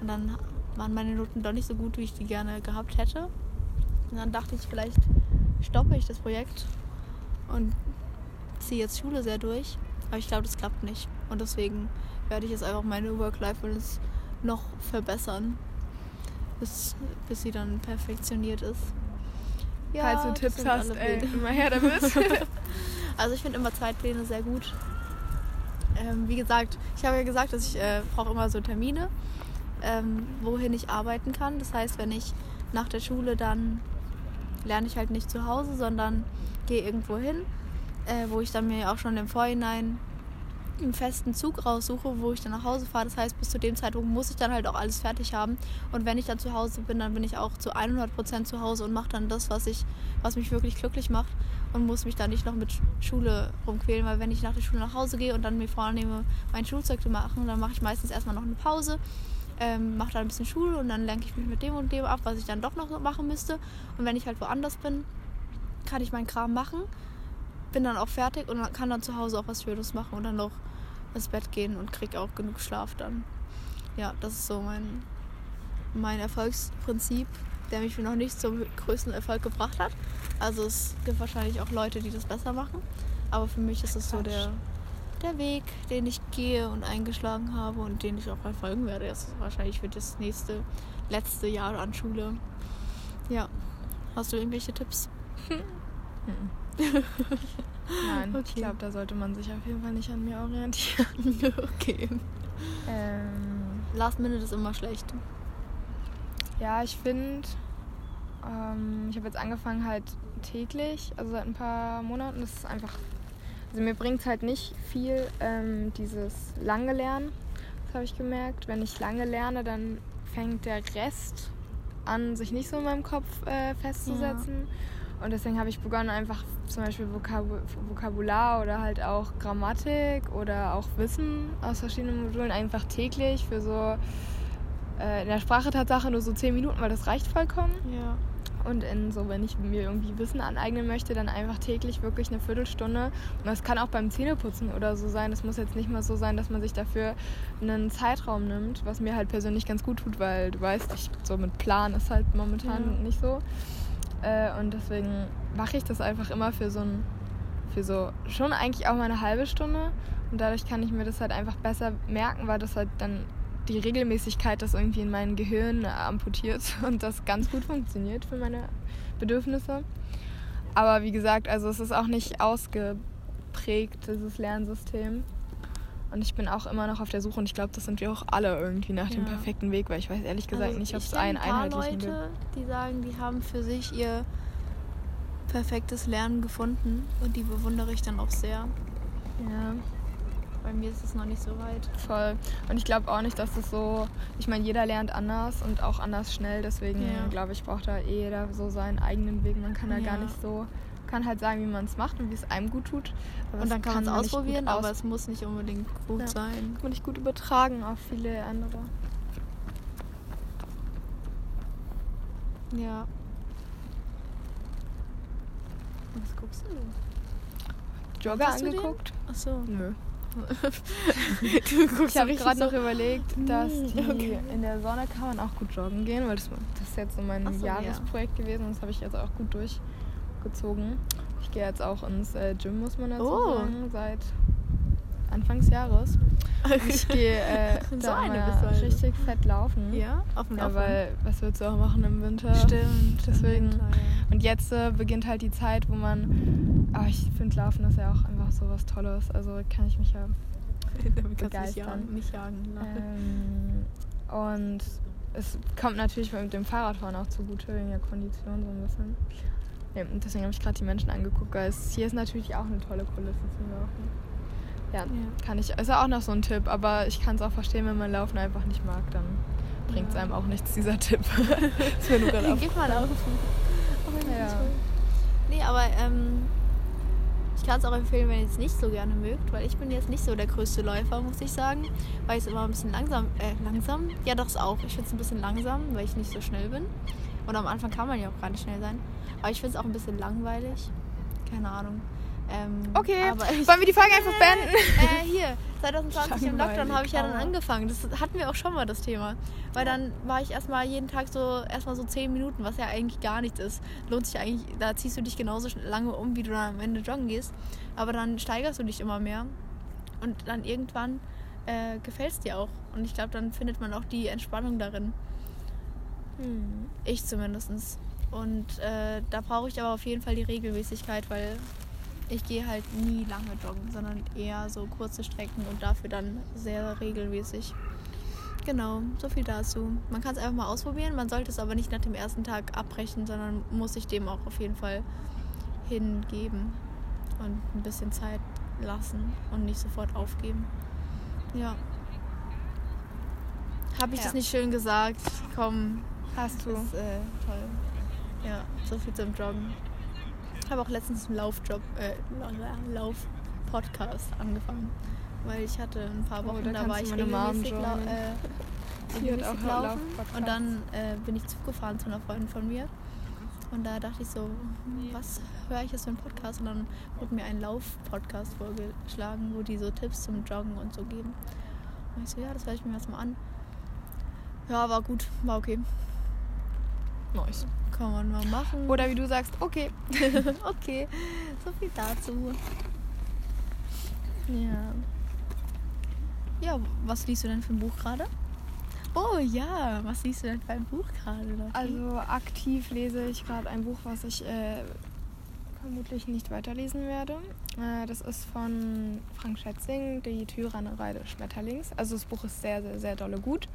Und dann waren meine Noten doch nicht so gut, wie ich die gerne gehabt hätte. Und dann dachte ich, vielleicht stoppe ich das Projekt und ziehe jetzt Schule sehr durch. Aber ich glaube, das klappt nicht. Und deswegen werde ich jetzt einfach meine Work-Life-Balance noch verbessern, bis, bis sie dann perfektioniert ist. Falls du Tipps hast, ey, immer her damit. Also ich finde immer Zeitpläne sehr gut. Ähm, wie gesagt, ich habe ja gesagt, dass ich äh, brauche immer so Termine, ähm, wohin ich arbeiten kann. Das heißt, wenn ich nach der Schule dann lerne ich halt nicht zu Hause, sondern gehe irgendwo hin, äh, wo ich dann mir auch schon im Vorhinein einen festen Zug raussuche, wo ich dann nach Hause fahre. Das heißt, bis zu dem Zeitpunkt muss ich dann halt auch alles fertig haben. Und wenn ich dann zu Hause bin, dann bin ich auch zu 100% zu Hause und mache dann das, was, ich, was mich wirklich glücklich macht und muss mich dann nicht noch mit Schule rumquälen. Weil wenn ich nach der Schule nach Hause gehe und dann mir vornehme, mein Schulzeug zu machen, dann mache ich meistens erstmal noch eine Pause, ähm, mache dann ein bisschen Schule und dann lenke ich mich mit dem und dem ab, was ich dann doch noch machen müsste. Und wenn ich halt woanders bin, kann ich meinen Kram machen bin dann auch fertig und kann dann zu Hause auch was Schönes machen und dann noch ins Bett gehen und kriege auch genug Schlaf dann. Ja, das ist so mein, mein Erfolgsprinzip, der mich noch nicht zum größten Erfolg gebracht hat. Also es gibt wahrscheinlich auch Leute, die das besser machen. Aber für mich ist es so der, der Weg, den ich gehe und eingeschlagen habe und den ich auch verfolgen werde. Das ist wahrscheinlich für das nächste, letzte Jahr an Schule. Ja. Hast du irgendwelche Tipps? Nein, okay. ich glaube, da sollte man sich auf jeden Fall nicht an mir orientieren. okay. Ähm, Last Minute ist immer schlecht. Ja, ich finde, ähm, ich habe jetzt angefangen halt täglich, also seit ein paar Monaten. Das ist einfach, also mir bringt es halt nicht viel, ähm, dieses lange Lernen. Das habe ich gemerkt. Wenn ich lange lerne, dann fängt der Rest an, sich nicht so in meinem Kopf äh, festzusetzen. Ja. Und deswegen habe ich begonnen, einfach zum Beispiel Vokab Vokabular oder halt auch Grammatik oder auch Wissen aus verschiedenen Modulen einfach täglich für so äh, in der Sprache Tatsache nur so zehn Minuten, weil das reicht vollkommen. Ja. Und in so, wenn ich mir irgendwie Wissen aneignen möchte, dann einfach täglich wirklich eine Viertelstunde. Und das kann auch beim Zähneputzen oder so sein. Das muss jetzt nicht mal so sein, dass man sich dafür einen Zeitraum nimmt, was mir halt persönlich ganz gut tut, weil du weißt, ich so mit Plan ist halt momentan ja. nicht so. Äh, und deswegen mache ich das einfach immer für so ein, für so schon eigentlich auch mal eine halbe Stunde. Und dadurch kann ich mir das halt einfach besser merken, weil das halt dann die Regelmäßigkeit das irgendwie in mein Gehirn amputiert und das ganz gut funktioniert für meine Bedürfnisse. Aber wie gesagt, also es ist auch nicht ausgeprägt, dieses Lernsystem. Und ich bin auch immer noch auf der Suche und ich glaube, das sind wir auch alle irgendwie nach ja. dem perfekten Weg, weil ich weiß ehrlich gesagt also nicht, ob es einen einheitlichen gibt. Leute, die sagen, die haben für sich ihr perfektes Lernen gefunden und die bewundere ich dann auch sehr. Ja. Bei mir ist es noch nicht so weit. Voll. Und ich glaube auch nicht, dass das so. Ich meine, jeder lernt anders und auch anders schnell. Deswegen ja. glaube ich, braucht da eh jeder so seinen eigenen Weg. Man kann da ja. gar nicht so kann halt sagen, wie man es macht und wie es einem gut tut. Aber und dann kann, man es ausprobieren, aber es muss nicht unbedingt gut ja. sein. Kann man nicht gut übertragen auf viele andere. Ja. Was guckst du? Jogger angeguckt? Achso. Nö. ich habe gerade noch überlegt, dass die okay. in der Sonne kann man auch gut joggen gehen, weil das, das ist jetzt so mein so, Jahresprojekt ja. gewesen und das habe ich jetzt auch gut durch gezogen. Ich gehe jetzt auch ins äh, Gym, muss man dazu oh. sagen, seit Anfangsjahres. Ich gehe äh, so da mal richtig fett laufen. Ja, auf dem Ja, weil was willst du auch machen im Winter? Stimmt. Deswegen. Winter, ja. Und jetzt äh, beginnt halt die Zeit, wo man. Aber ich finde Laufen ist ja auch einfach so was Tolles. Also kann ich mich ja begeistern. Nicht jagen. Nicht jagen ähm, und es kommt natürlich mit dem Fahrradfahren auch zugute, wegen der Kondition so ein bisschen. Ja, und deswegen habe ich gerade die Menschen angeguckt, weil es, hier ist natürlich auch eine tolle Kulisse zum Laufen. Ja, ja, kann ich. Ist ja auch noch so ein Tipp, aber ich kann es auch verstehen, wenn man Laufen einfach nicht mag, dann bringt es ja. einem auch nichts, dieser Tipp. das wäre nur gerade Geh mal laufen. Oh, ja. Nee, aber ähm, ich kann es auch empfehlen, wenn ihr es nicht so gerne mögt, weil ich bin jetzt nicht so der größte Läufer, muss ich sagen. Weil ich es immer ein bisschen langsam, äh, langsam? Ja, doch, auch. Ich finde es ein bisschen langsam, weil ich nicht so schnell bin. Und am Anfang kann man ja auch gar nicht schnell sein. Aber ich finde es auch ein bisschen langweilig. Keine Ahnung. Ähm, okay, wollen wir die Folge einfach beenden? Äh, hier, 2020 im Lockdown habe ich ja dann angefangen. Das hatten wir auch schon mal das Thema. Weil dann war ich erstmal jeden Tag so erstmal so 10 Minuten, was ja eigentlich gar nichts ist. Lohnt sich eigentlich, da ziehst du dich genauso lange um, wie du dann am Ende joggen gehst. Aber dann steigerst du dich immer mehr. Und dann irgendwann äh, gefällt es dir auch. Und ich glaube, dann findet man auch die Entspannung darin. Hm. Ich zumindest. Und äh, da brauche ich aber auf jeden Fall die Regelmäßigkeit, weil ich gehe halt nie lange joggen, sondern eher so kurze Strecken und dafür dann sehr regelmäßig. Genau, so viel dazu. Man kann es einfach mal ausprobieren, man sollte es aber nicht nach dem ersten Tag abbrechen, sondern muss sich dem auch auf jeden Fall hingeben. und ein bisschen Zeit lassen und nicht sofort aufgeben. Ja. Habe ich Ja. das nicht schön gesagt? Komm, Hast du. ist äh, toll. Ja, so viel zum Joggen. Ich habe auch letztens einen Laufjob, äh, Lauf-Podcast angefangen. Weil ich hatte ein paar Oh, Wochen, da da, war ich regelmäßig, lau äh, regelmäßig laufen. Und dann äh, bin ich Zug gefahren zu einer Freundin von mir. Und da dachte ich so, was höre ich jetzt für einen Podcast? Und dann wurde mir ein Lauf-Podcast vorgeschlagen, wo die so Tipps zum Joggen und so geben. Und ich so, ja, das höre ich mir jetzt mal an. Ja, war gut, war okay. Nice. Kann man mal machen. Oder wie du sagst, okay. okay, so viel dazu. Ja. Ja, was liest du denn für ein Buch gerade? Oh ja, was liest du denn für ein Buch gerade? Also aktiv lese ich gerade ein Buch, was ich äh, vermutlich nicht weiterlesen werde. Äh, das ist von Frank Schätzing, Die Tyrannerei des Schmetterlings. Also das Buch ist sehr, sehr, sehr dolle gut.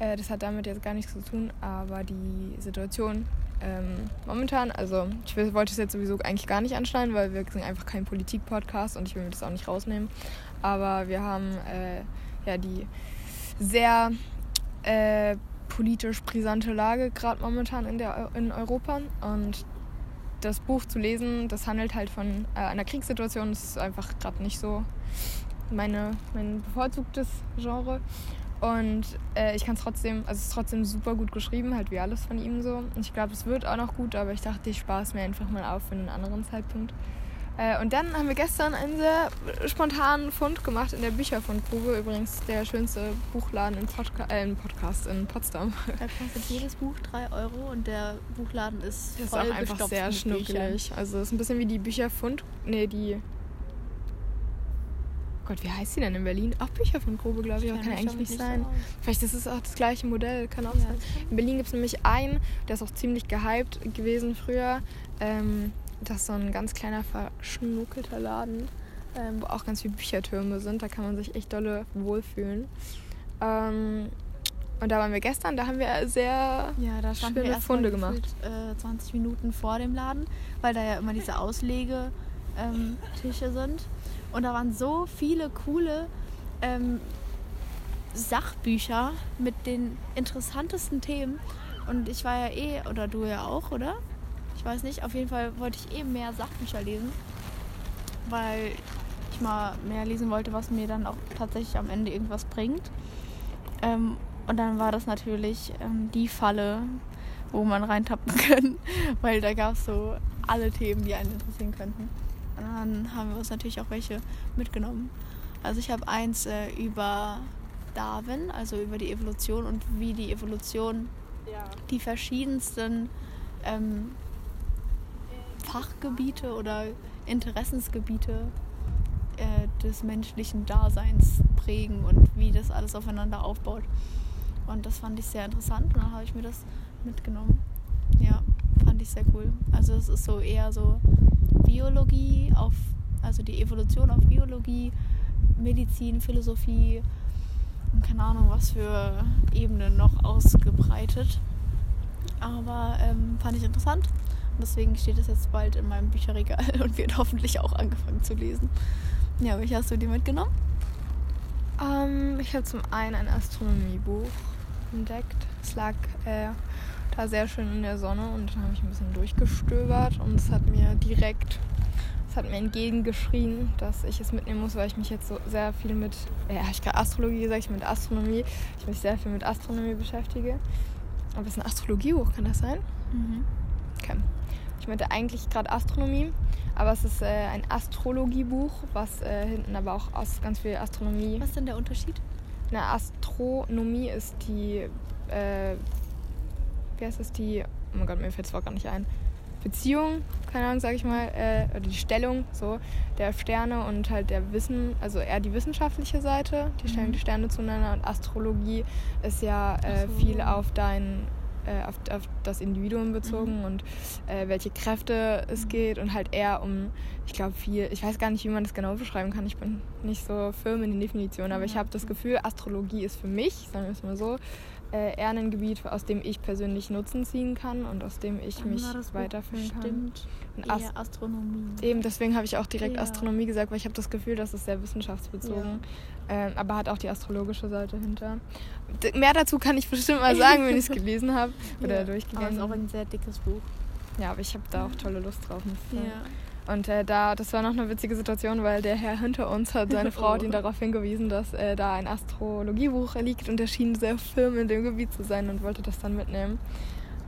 Äh, das hat damit jetzt gar nichts zu tun, aber die Situation ähm, momentan, also ich wollte es jetzt sowieso eigentlich gar nicht anschneiden, weil wir sind einfach kein Politik-Podcast und ich will mir das auch nicht rausnehmen. Aber wir haben äh, ja die sehr äh, politisch brisante Lage gerade momentan in, der, in Europa. Und das Buch zu lesen, das handelt halt von äh, einer Kriegssituation. Das ist einfach gerade nicht so meine, mein bevorzugtes Genre. Und äh, ich kann es trotzdem, also es ist trotzdem super gut geschrieben, halt wie alles von ihm so. Und ich glaube, es wird auch noch gut, aber ich dachte, ich spare es mir einfach mal auf für einen anderen Zeitpunkt. Äh, und dann haben wir gestern einen sehr spontanen Fund gemacht in der Bücherfundgrube. Übrigens der schönste Buchladen in, Podca äh, in Podcast in Potsdam. Da kostet jedes Buch 3 Euro und der Buchladen ist Das ist voll auch einfach sehr schnuckelig. Also es ist ein bisschen wie die Bücherfund. Nee, die. Gott, wie heißt die denn in Berlin? Auch Bücherfundgrube, glaube ich, aber kann mich eigentlich nicht sein. aus. Vielleicht ist es auch das gleiche Modell, kann auch Ja, sein. In Berlin gibt es nämlich einen, der ist auch ziemlich gehypt gewesen früher. Ähm, das ist so ein ganz kleiner, verschnuckelter Laden, ähm, wo auch ganz viele Büchertürme sind. Da kann man sich echt dolle wohlfühlen. Ähm, und da waren wir gestern, da haben wir sehr Ja, da wir schöne erst Funde gemacht. gefühlt, Äh, 20 Minuten vor dem Laden, weil da ja immer diese Auslegetische ähm, sind. Und da waren so viele coole ähm, Sachbücher mit den interessantesten Themen. Und ich war ja eh, oder du ja auch, oder? Ich weiß nicht, auf jeden Fall wollte ich eh mehr Sachbücher lesen, weil ich mal mehr lesen wollte, was mir dann auch tatsächlich am Ende irgendwas bringt. Ähm, und dann war das natürlich ähm, die Falle, wo man reintappen kann, weil da gab es so alle Themen, die einen interessieren könnten. Und dann haben wir uns natürlich auch welche mitgenommen. Also ich habe eins äh, über Darwin, also über die Evolution und wie die Evolution die verschiedensten ähm, Fachgebiete oder Interessensgebiete äh, des menschlichen Daseins prägen und wie das alles aufeinander aufbaut. Und das fand ich sehr interessant und dann habe ich mir das mitgenommen. Ja, fand ich sehr cool. Also es ist so eher so Biologie auf, also die Evolution auf Biologie, Medizin, Philosophie und keine Ahnung was für Ebenen noch ausgebreitet. Aber ähm, fand ich interessant und deswegen steht es jetzt bald in meinem Bücherregal und wird hoffentlich auch angefangen zu lesen. Ja, welche hast du dir mitgenommen? Ähm, ich habe zum einen ein Astronomiebuch entdeckt. Es lag äh, da sehr schön in der Sonne und dann habe ich ein bisschen durchgestöbert und es hat mir direkt, es hat mir entgegengeschrien, dass ich es mitnehmen muss, weil ich mich jetzt so sehr viel mit, ja, ich gerade Astrologie gesagt, ich mit Astronomie, ich mich sehr viel mit Astronomie beschäftige. Aber es ist ein Astrologiebuch, kann das sein? Mhm. Okay. Ich meinte eigentlich gerade Astronomie, aber es ist äh, ein Astrologiebuch, was äh, hinten aber auch aus ganz viel Astronomie Was ist denn der Unterschied? eine Astronomie ist die, äh, wie heißt das, die, oh mein Gott, mir fällt es gar nicht ein, Beziehung, keine Ahnung, sag ich mal, äh, oder die Stellung so der Sterne und halt der Wissen, also eher die wissenschaftliche Seite, die Mhm. die Sterne zueinander und Astrologie ist ja äh, so. viel auf dein äh, auf, auf das Individuum bezogen Mhm. und äh, welche Kräfte es Mhm. geht und halt eher um, ich glaube viel, ich weiß gar nicht, wie man das genau beschreiben kann, ich bin nicht so firm in den Definitionen, aber ich habe das. Gefühl, Astrologie ist für mich, sagen wir es mal so, äh, eher ein Gebiet, aus dem ich persönlich Nutzen ziehen kann und aus dem ich Dann mich weiterführen kann. bestimmt Und Ast Astronomie. Eben, deswegen habe ich auch direkt Ja. Astronomie gesagt, weil ich habe das Gefühl, das ist sehr wissenschaftsbezogen. Ähm, aber hat auch die astrologische Seite hinter. D mehr dazu kann ich bestimmt mal sagen, wenn ich es gelesen habe oder Ja. Aber es durchgegangen. ist auch ein sehr dickes Buch. ja, aber ich habe da auch tolle Lust drauf. Ja. Und äh, da, das war noch eine witzige Situation, weil der Herr hinter uns hat, seine Frau hat ihn darauf hingewiesen, dass äh, da ein Astrologiebuch liegt und er schien sehr firm in dem Gebiet zu sein und wollte das dann mitnehmen.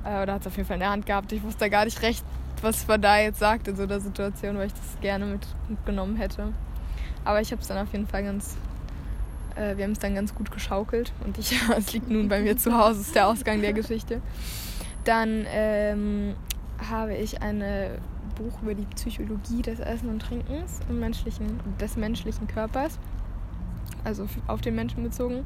Äh, oder hat es auf jeden Fall in der Hand gehabt. Ich wusste gar nicht recht, was man da jetzt sagt in so einer Situation, weil ich das gerne mit, mitgenommen hätte. Aber ich habe es dann auf jeden Fall ganz, äh, wir haben es dann ganz gut geschaukelt und ich, es liegt nun bei mir zu Hause, ist der Ausgang der Geschichte. Dann ähm, habe ich ein Buch über die Psychologie des Essen und Trinkens im menschlichen, des menschlichen Körpers, also auf den Menschen bezogen,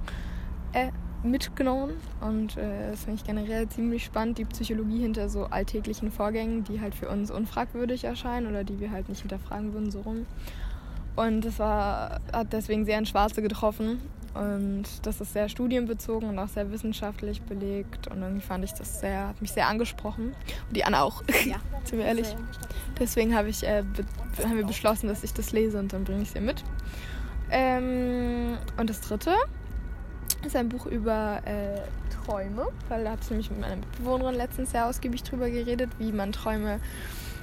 äh, mitgenommen. Und äh, das finde ich generell ziemlich spannend, die Psychologie hinter so alltäglichen Vorgängen, die halt für uns unfragwürdig erscheinen oder die wir halt nicht hinterfragen würden, so rum. Und das war, hat deswegen sehr ein Schwarze getroffen. Und das ist sehr studienbezogen und auch sehr wissenschaftlich belegt. Und irgendwie fand ich das sehr, hat mich sehr angesprochen. Und die Anna auch, Ja. wir ehrlich. Sehr. Deswegen habe ich, äh, be haben wir beschlossen, dass ich das lese und dann bringe ich es ihr mit. Ähm, und das dritte ist ein Buch über äh, Träume, weil da habe ich nämlich mit meiner Mitbewohnerin letztens sehr ausgiebig drüber geredet, wie man Träume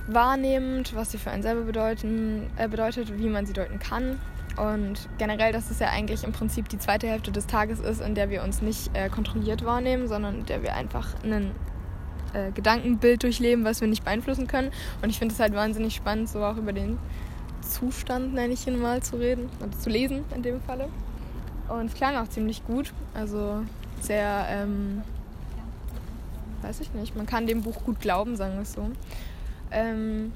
wahrnimmt, was sie für einen selber bedeuten, äh, bedeutet, wie man sie deuten kann. Und generell, dass es ja eigentlich im Prinzip die zweite Hälfte des Tages ist, in der wir uns nicht äh, kontrolliert wahrnehmen, sondern in der wir einfach ein äh, Gedankenbild durchleben, was wir nicht beeinflussen können. Und ich finde es halt wahnsinnig spannend, so auch über den Zustand, nenne ich ihn mal, zu reden und zu lesen in dem Falle. Und es klang auch ziemlich gut. Also sehr, ähm, weiß ich nicht, man kann dem Buch gut glauben, sagen wir es so. Ähm,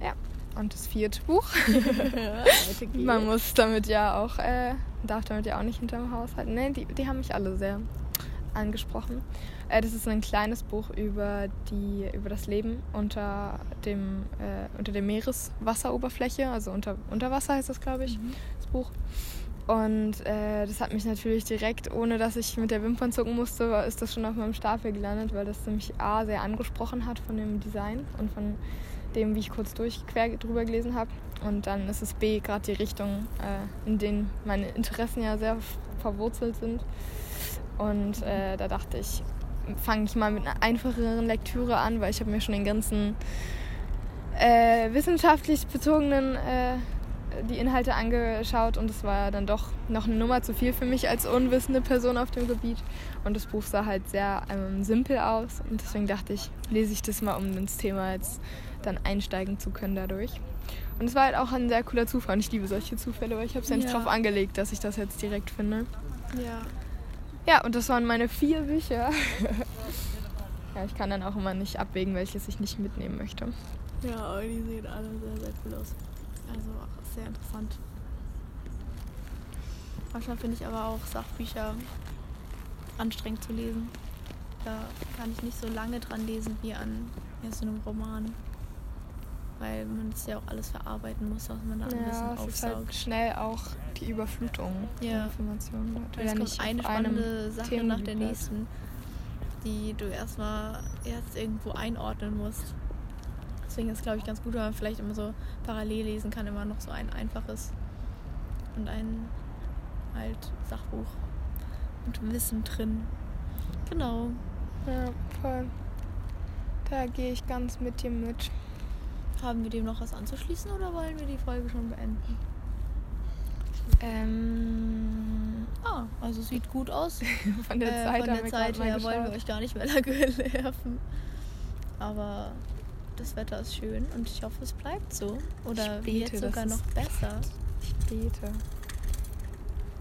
ja, und das vierte Buch. Man muss damit ja auch, äh, darf damit ja auch nicht hinterm Haus halten. Nee, die, die haben mich alle sehr angesprochen. Äh, das ist ein kleines Buch über, die, über das Leben unter, dem, äh, unter der Meereswasseroberfläche, also unter, unter Wasser heißt das, glaube ich, Mhm. das Buch. Und äh, das hat mich natürlich direkt, ohne dass ich mit der Wimpern zucken musste, ist das schon auf meinem Stapel gelandet, weil das mich A sehr angesprochen hat von dem Design und von dem, wie ich kurz durch quer drüber gelesen habe. Und dann ist es B gerade die Richtung, äh, in denen meine Interessen ja sehr verwurzelt sind. Und äh, da dachte ich, fange ich mal mit einer einfacheren Lektüre an, weil ich habe mir schon den ganzen äh, wissenschaftlich bezogenen äh, die Inhalte angeschaut und es war dann doch noch eine Nummer zu viel für mich als unwissende Person auf dem Gebiet. Und das Buch sah halt sehr ähm, simpel aus und deswegen dachte ich, lese ich das mal, um ins Thema jetzt dann einsteigen zu können dadurch. Und es war halt auch ein sehr cooler Zufall und ich liebe solche Zufälle, weil ich habe es ja nicht Ja. drauf angelegt, dass ich das jetzt direkt finde. Ja. Ja, und das waren meine vier Bücher. ja, ich kann dann auch immer nicht abwägen, welches ich nicht mitnehmen möchte. Ja, aber die sehen alle sehr, sehr cool aus. Also auch sehr interessant. Manchmal finde ich aber auch Sachbücher anstrengend zu lesen. Da kann ich nicht so lange dran lesen wie an ja, so einem Roman. Weil man es ja auch alles verarbeiten muss, was man da Ja, Wissen es ist halt aufsaugt. schnell auch die Überflutung von Ja. Informationen. Will es ja kommt nicht eine spannende Sache nach Themengebiet der bleiben. nächsten, die du erstmal erst irgendwo einordnen musst. Deswegen ist es, glaube ich, ganz gut, wenn man vielleicht immer so parallel lesen kann, immer noch so ein einfaches und ein halt Sachbuch mit Wissen drin. Genau. Ja, voll. Da gehe ich ganz mit dir mit. Haben wir dem noch was anzuschließen oder wollen wir die Folge schon beenden? Ähm, Ah, also sieht gut aus. von der Äh, Zeit von haben der Zeit her wollen wir euch gar nicht mehr nerven. Aber das Wetter ist schön und ich hoffe, es bleibt so. Oder Ich wird bete, sogar noch es besser. Ich bete.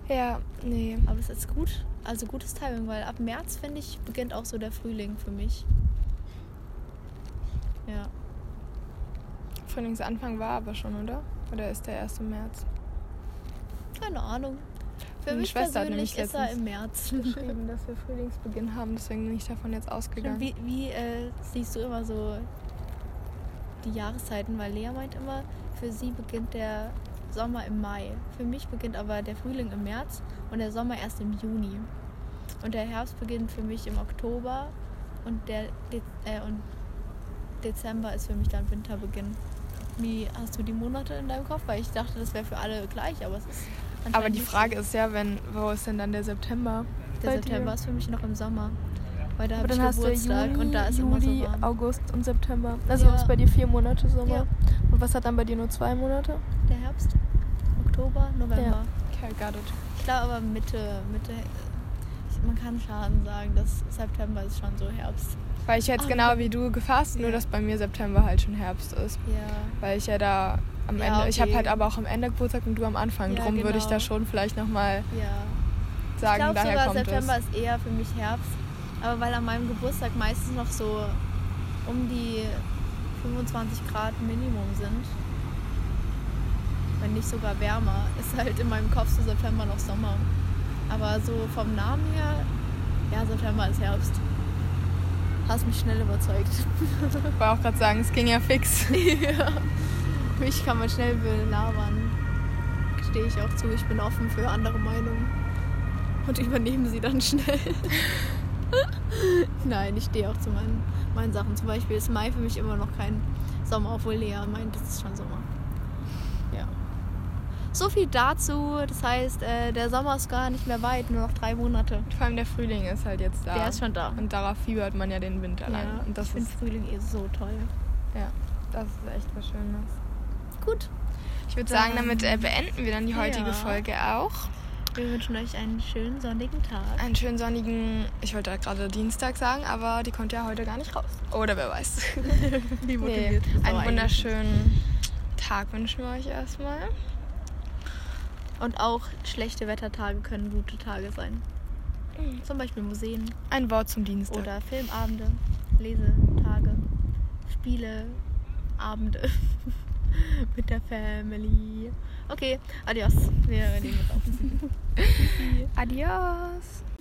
Ja, nee. Aber es ist gut, also gutes Timing, weil ab März, finde ich, beginnt auch so der Frühling für mich. Ja. Frühlingsanfang war aber schon, oder? Oder ist der 1. März? Keine Ahnung. Für Meine mich Schwester persönlich ist er im März. Geschrieben, dass wir Frühlingsbeginn haben, deswegen bin ich davon jetzt ausgegangen. Wie, wie äh, siehst du immer so die Jahreszeiten? Weil Lea meint immer, für sie beginnt der Sommer im Mai. Für mich beginnt aber der Frühling im März und der Sommer erst im Juni. Und der Herbst beginnt für mich im Oktober und der De äh, und Dezember ist für mich dann Winterbeginn. Wie hast du die Monate in deinem Kopf? Weil ich dachte, das wäre für alle gleich, aber es ist. Aber die. Frage ist ja, wenn, wo ist denn dann der September? Der September dir? ist für mich noch im Sommer. Weil da Aber habe ich dann hast du Geburtstag Juni, und da ist Juli, immer so warm. August und September. Also Ja. ist bei dir vier Monate Sommer. Ja. Und was hat dann bei dir nur zwei Monate? Der Herbst, Oktober, November. Okay, got it. Ich glaube aber Mitte, Mitte, man kann schon sagen, dass September ist schon so Herbst. Weil ich jetzt Ah, genau wie du gefasst, nur Ja. dass bei mir September halt schon Herbst ist. Ja. Weil ich ja da am Ja, Ende, ich habe okay. halt aber auch am Ende Geburtstag und du am Anfang. Ja, Drum würde ich genau. da schon vielleicht nochmal Ja. sagen, ich glaube daher sogar kommt September es. ist eher für mich Herbst. Aber weil an meinem Geburtstag meistens noch so um die 25 Grad Minimum sind, wenn nicht sogar wärmer, ist halt in meinem Kopf so September noch Sommer. Aber so vom Namen her, ja, September ist Herbst. Hast mich schnell überzeugt. Ich wollte auch gerade sagen, es ging ja fix. ja. Mich kann man schnell belabern. Stehe ich auch zu, ich bin offen für andere Meinungen. Und übernehme sie dann schnell. Nein, ich stehe auch zu meinen, meinen Sachen. Zum Beispiel ist Mai für mich immer noch kein Sommer, obwohl Lea meint, das ist schon Sommer. Ja. So viel dazu. Das heißt, äh, der Sommer ist gar nicht mehr weit, nur noch drei Monate. Vor allem der Frühling ist halt jetzt da. Der ist schon da. Und darauf fiebert man ja den Winter lang. Ja, Und das ich finde ist, Frühling eh so toll. ja, das ist echt was Schönes. Gut. Ich würde sagen, damit äh, beenden wir dann die heutige Ja. Folge auch. Wir wünschen euch einen schönen sonnigen Tag. Einen schönen sonnigen, ich wollte gerade Dienstag sagen, aber die kommt ja heute gar nicht raus. Oder wer weiß. Wie Nee, motiviert du einen wunderschönen Tag wünschen wir euch erstmal. Und auch schlechte Wettertage können gute Tage sein. Zum Beispiel Museen Ein Wort zum Dienstag. oder Filmabende, Lesetage, Spiele, Abende mit der Family. Okay, adios. Wir nehmen jetzt auf. Adios.